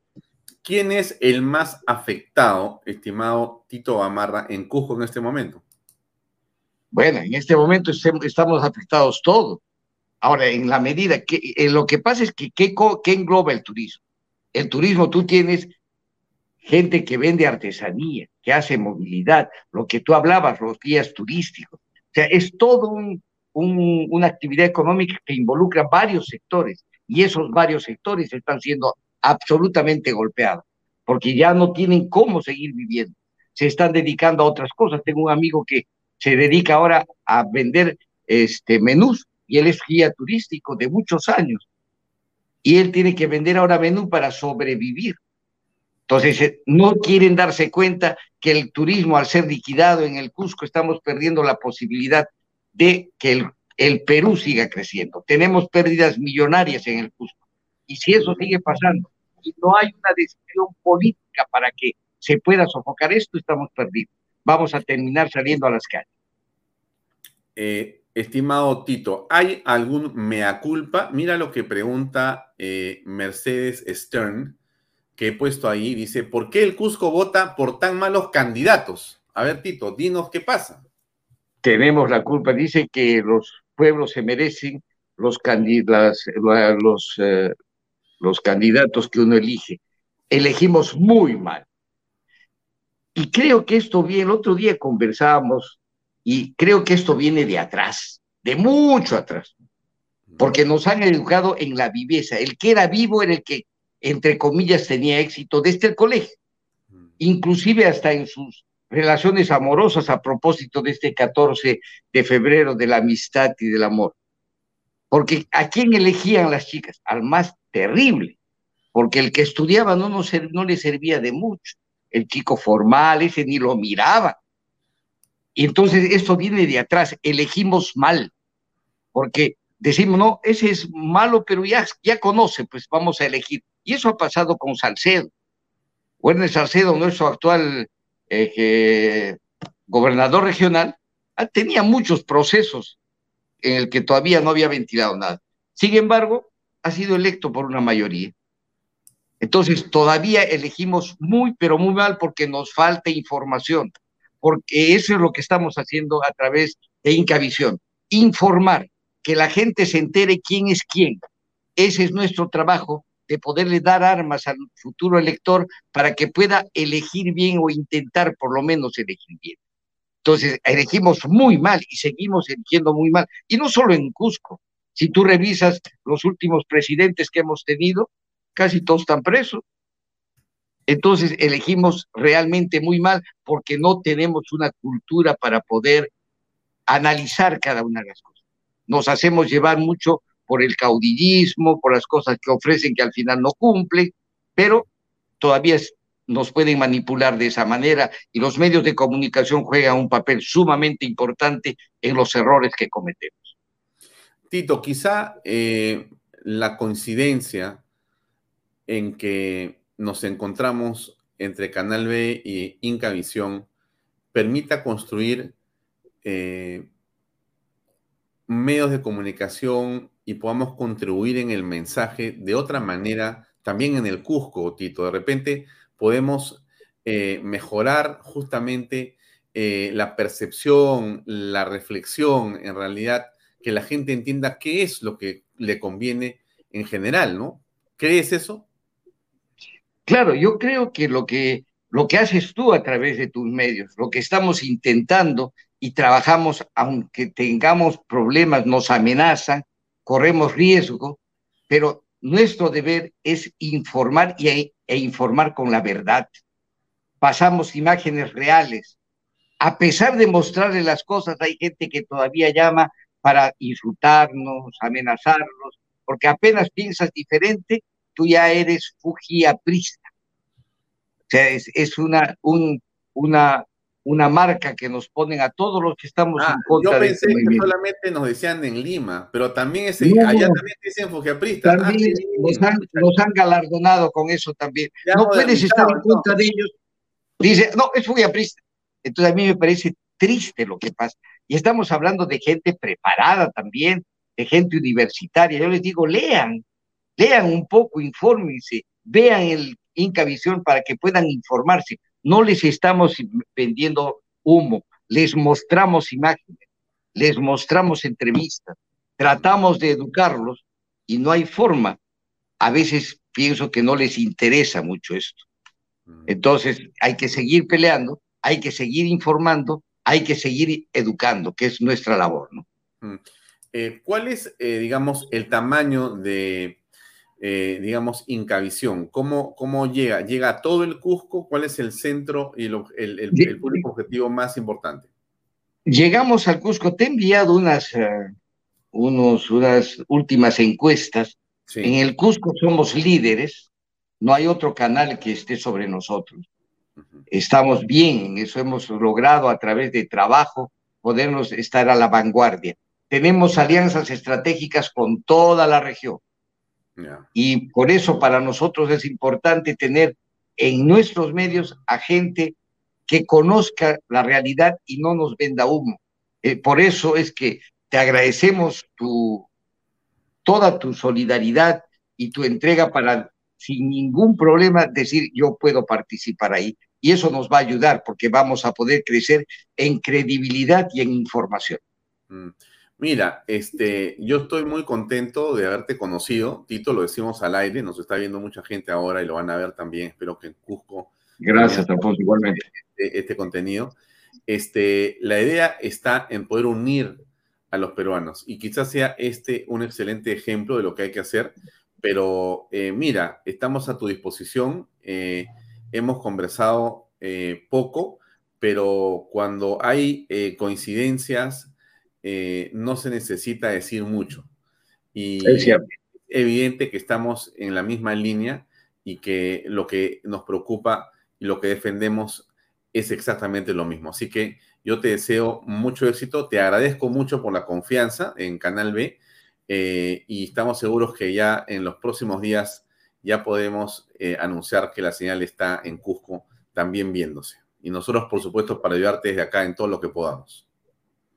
¿Quién es el más afectado, estimado Tito Amarra, en Cusco en este momento? Bueno, en este momento estamos afectados todos. Ahora, en la medida que eh, lo que pasa es que ¿qué, engloba el turismo? El turismo tú tienes gente que vende artesanía, que hace movilidad, lo que tú hablabas, los guías turísticos. O sea, es todo una actividad económica que involucra varios sectores y esos varios sectores están siendo absolutamente golpeados, porque ya no tienen cómo seguir viviendo. Se están dedicando a otras cosas. Tengo un amigo que se dedica ahora a vender este, menús y él es guía turístico de muchos años. Y él tiene que vender ahora menú para sobrevivir. Entonces, eh, no quieren darse cuenta que el turismo, al ser liquidado en el Cusco, estamos perdiendo la posibilidad de que el, el Perú siga creciendo. Tenemos pérdidas millonarias en el Cusco. Y si eso sigue pasando y no hay una decisión política para que se pueda sofocar esto, estamos perdidos. Vamos a terminar saliendo a las calles. eh, estimado Tito, ¿hay algún mea culpa? Mira lo que pregunta eh, Mercedes Stern, que he puesto ahí. Dice, ¿por qué el Cusco vota por tan malos candidatos? A ver, Tito, dinos qué pasa. Tenemos la culpa. Dice que los pueblos se merecen los, los, eh, los candidatos que uno elige. Elegimos muy mal. Y creo que esto viene, el otro día conversábamos, y creo que esto viene de atrás, de mucho atrás, porque nos han educado en la viveza. El que era vivo era el que, entre comillas, tenía éxito desde el colegio, inclusive hasta en sus relaciones amorosas a propósito de este 14 de febrero de la amistad y del amor. Porque ¿a quién elegían las chicas? Al más terrible, porque el que estudiaba no, no, no le servía de mucho. El chico formal, ese ni lo miraba. Y entonces esto viene de atrás, elegimos mal, porque decimos, no, ese es malo, pero ya, ya conoce, pues vamos a elegir. Y eso ha pasado con Salcedo. Werner Salcedo, nuestro actual eh, gobernador regional, ah, tenía muchos procesos en el que todavía no había ventilado nada. Sin embargo, ha sido electo por una mayoría. Entonces, todavía elegimos muy, pero muy mal porque nos falta información, porque eso es lo que estamos haciendo a través de Incavisión, informar, que la gente se entere quién es quién. Ese es nuestro trabajo de poderle dar armas al futuro elector para que pueda elegir bien o intentar por lo menos elegir bien. Entonces, elegimos muy mal y seguimos eligiendo muy mal. Y no solo en Cusco. Si tú revisas los últimos presidentes que hemos tenido, casi todos están presos. Entonces, elegimos realmente muy mal porque no tenemos una cultura para poder analizar cada una de las cosas. Nos hacemos llevar mucho por el caudillismo, por las cosas que ofrecen que al final no cumplen, pero todavía nos pueden manipular de esa manera y los medios de comunicación juegan un papel sumamente importante en los errores que cometemos. Tito, quizá eh, la coincidencia en que nos encontramos entre Canal B y Incavisión permita construir eh, medios de comunicación y podamos contribuir en el mensaje de otra manera, también en el Cusco, Tito. De repente podemos eh, mejorar justamente eh, la percepción, la reflexión, en realidad, que la gente entienda qué es lo que le conviene en general, ¿no? ¿Crees eso? Claro, yo creo que lo que lo que haces tú a través de tus medios, lo que estamos intentando y trabajamos, aunque tengamos problemas, nos amenazan, corremos riesgo, pero nuestro deber es informar y, e informar con la verdad. Pasamos imágenes reales. A pesar de mostrarle las cosas, hay gente que todavía llama para insultarnos, amenazarnos, porque apenas piensas diferente, tú ya eres fujiaprista. Sea, es, es una, un, una una marca que nos ponen a todos los que estamos ah, en contra yo pensé de este que solamente nos decían en Lima, pero también ese, allá también dicen fujiapristas. Ah, también nos, han, nos, han, galardonado con eso también. no puedes estar en contra de ellos. Dice, no, es fujiaprista. Entonces a mí me parece triste lo que pasa. Y estamos hablando de gente preparada también, de gente universitaria. Yo les digo, lean, lean un poco, infórmense, vean el Incavisión para que puedan informarse no les estamos vendiendo humo, les mostramos imágenes, les mostramos entrevistas, tratamos de educarlos y no hay forma. A veces pienso que no les interesa mucho esto. Mm. Entonces hay que seguir peleando, hay que seguir informando, hay que seguir educando, que es nuestra labor. ¿no? Mm. Eh, ¿Cuál es, eh, digamos, el tamaño de eh, digamos, Incavisión? ¿Cómo, ¿Cómo llega? ¿Llega a todo el Cusco? ¿Cuál es el centro y el, el, público objetivo más importante? Llegamos al Cusco. Te he enviado unas, eh, unos, unas últimas encuestas. En el Cusco somos líderes. No hay otro canal que esté sobre nosotros. Estamos bien, eso hemos logrado a través de trabajo, podernos estar a la vanguardia. Tenemos alianzas estratégicas con toda la región y por eso para nosotros es importante tener en nuestros medios a gente que conozca la realidad y no nos venda humo. Eh, por eso es que te agradecemos tu, toda tu solidaridad y tu entrega para sin ningún problema decir yo puedo participar ahí. Y eso nos va a ayudar porque vamos a poder crecer en credibilidad y en información. Mm. Mira, este, yo estoy muy contento de haberte conocido. Tito, lo decimos al aire, nos está viendo mucha gente ahora y lo van a ver también. Espero que en Cusco. Gracias, Alfonso, igualmente. Este, este, contenido. Este, la idea está en poder unir a los peruanos y quizás sea este un excelente ejemplo de lo que hay que hacer. Pero eh, mira, estamos a tu disposición. Eh, hemos conversado eh, poco, pero cuando hay coincidencias eh, no se necesita decir mucho. Y es evidente que estamos en la misma línea y que lo que nos preocupa y lo que defendemos es exactamente lo mismo. Así que yo te deseo mucho éxito, te agradezco mucho por la confianza en Canal B eh, y estamos seguros que ya en los próximos días ya podemos eh, anunciar que la señal está en Cusco también viéndose. Y nosotros, por supuesto, para ayudarte desde acá en todo lo que podamos.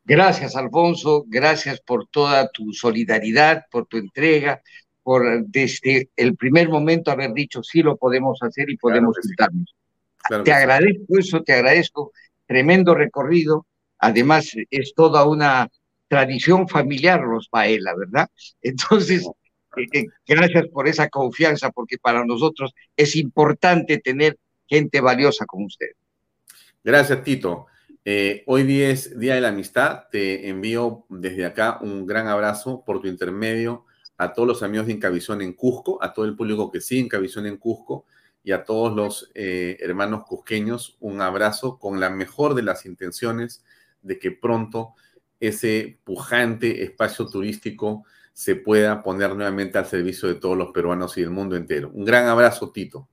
Gracias, Alfonso, gracias por toda tu solidaridad, por tu entrega, por desde el primer momento haber dicho sí lo podemos hacer y podemos juntarnos. te agradezco eso, te agradezco, tremendo recorrido, además es toda una tradición familiar los Paela, ¿verdad? [laughs] Entonces, eh, eh, gracias por esa confianza, porque para nosotros es importante tener gente valiosa como usted. Gracias, Tito. Eh, hoy día es Día de la Amistad. Te envío desde acá un gran abrazo por tu intermedio a todos los amigos de Incavisión en Cusco, a todo el público que sigue Incavisión en Cusco y a todos los eh, hermanos cusqueños. Un abrazo con la mejor de las intenciones de que pronto ese pujante espacio turístico se pueda poner nuevamente al servicio de todos los peruanos y del mundo entero. Un gran abrazo, Tito.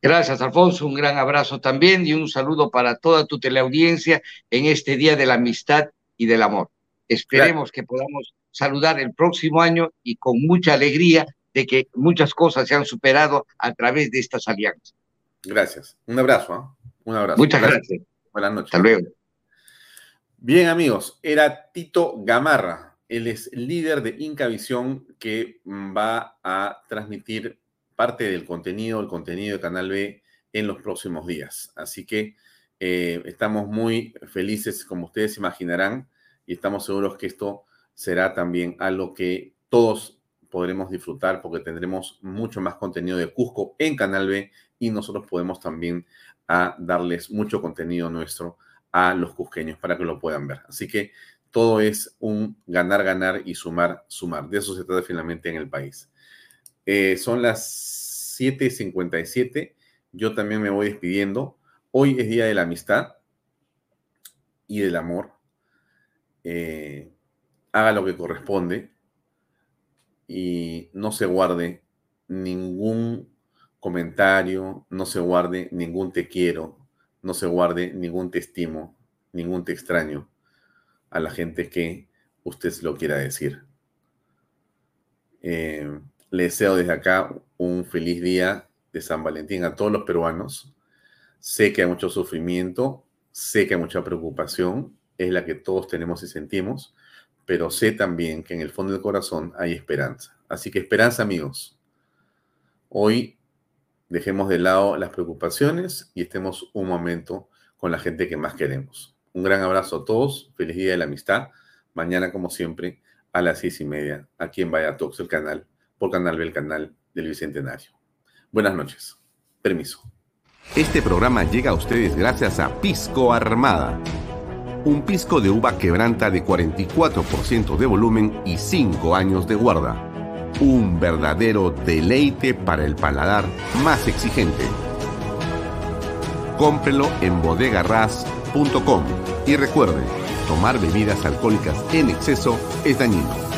Gracias, Alfonso. Un gran abrazo también y un saludo para toda tu teleaudiencia en este Día de la Amistad y del Amor. Esperemos que podamos saludar el próximo año y con mucha alegría de que muchas cosas se han superado a través de estas alianzas. Gracias. Un abrazo. ¿eh? Un abrazo. Muchas gracias. Buenas noches. Hasta luego. Bien, amigos, era Tito Gamarra. Él es líder de Incavisión que va a transmitir parte del contenido, el contenido de Canal B en los próximos días. Así que eh, estamos muy felices, como ustedes imaginarán, y estamos seguros que esto será también algo que todos podremos disfrutar porque tendremos mucho más contenido de Cusco en Canal B y nosotros podemos también darles mucho contenido nuestro a los cusqueños para que lo puedan ver. Así que todo es un ganar, ganar y sumar, sumar. De eso se trata finalmente en el país. Eh, son las 7.57. Yo también me voy despidiendo. Hoy es Día de la Amistad y del Amor. Eh, haga lo que corresponde y no se guarde ningún comentario, no se guarde ningún te quiero, no se guarde ningún te estimo, ningún te extraño a la gente que usted lo quiera decir. Eh, le deseo desde acá un feliz día de San Valentín a todos los peruanos. Sé que hay mucho sufrimiento, sé que hay mucha preocupación, es la que todos tenemos y sentimos, pero sé también que en el fondo del corazón hay esperanza. Así que esperanza, amigos. Hoy dejemos de lado las preocupaciones y estemos un momento con la gente que más queremos. Un gran abrazo a todos, feliz día de la amistad. Mañana, como siempre, a las seis y media, aquí en Vaya Talks, el canal por Canal B, canal del Bicentenario. Buenas noches. Permiso. Este programa llega a ustedes gracias a Pisco Armada. Un pisco de uva quebranta de 44% de volumen y 5 años de guarda. Un verdadero deleite para el paladar más exigente. Cómprelo en bodegarras.com y recuerde, tomar bebidas alcohólicas en exceso es dañino.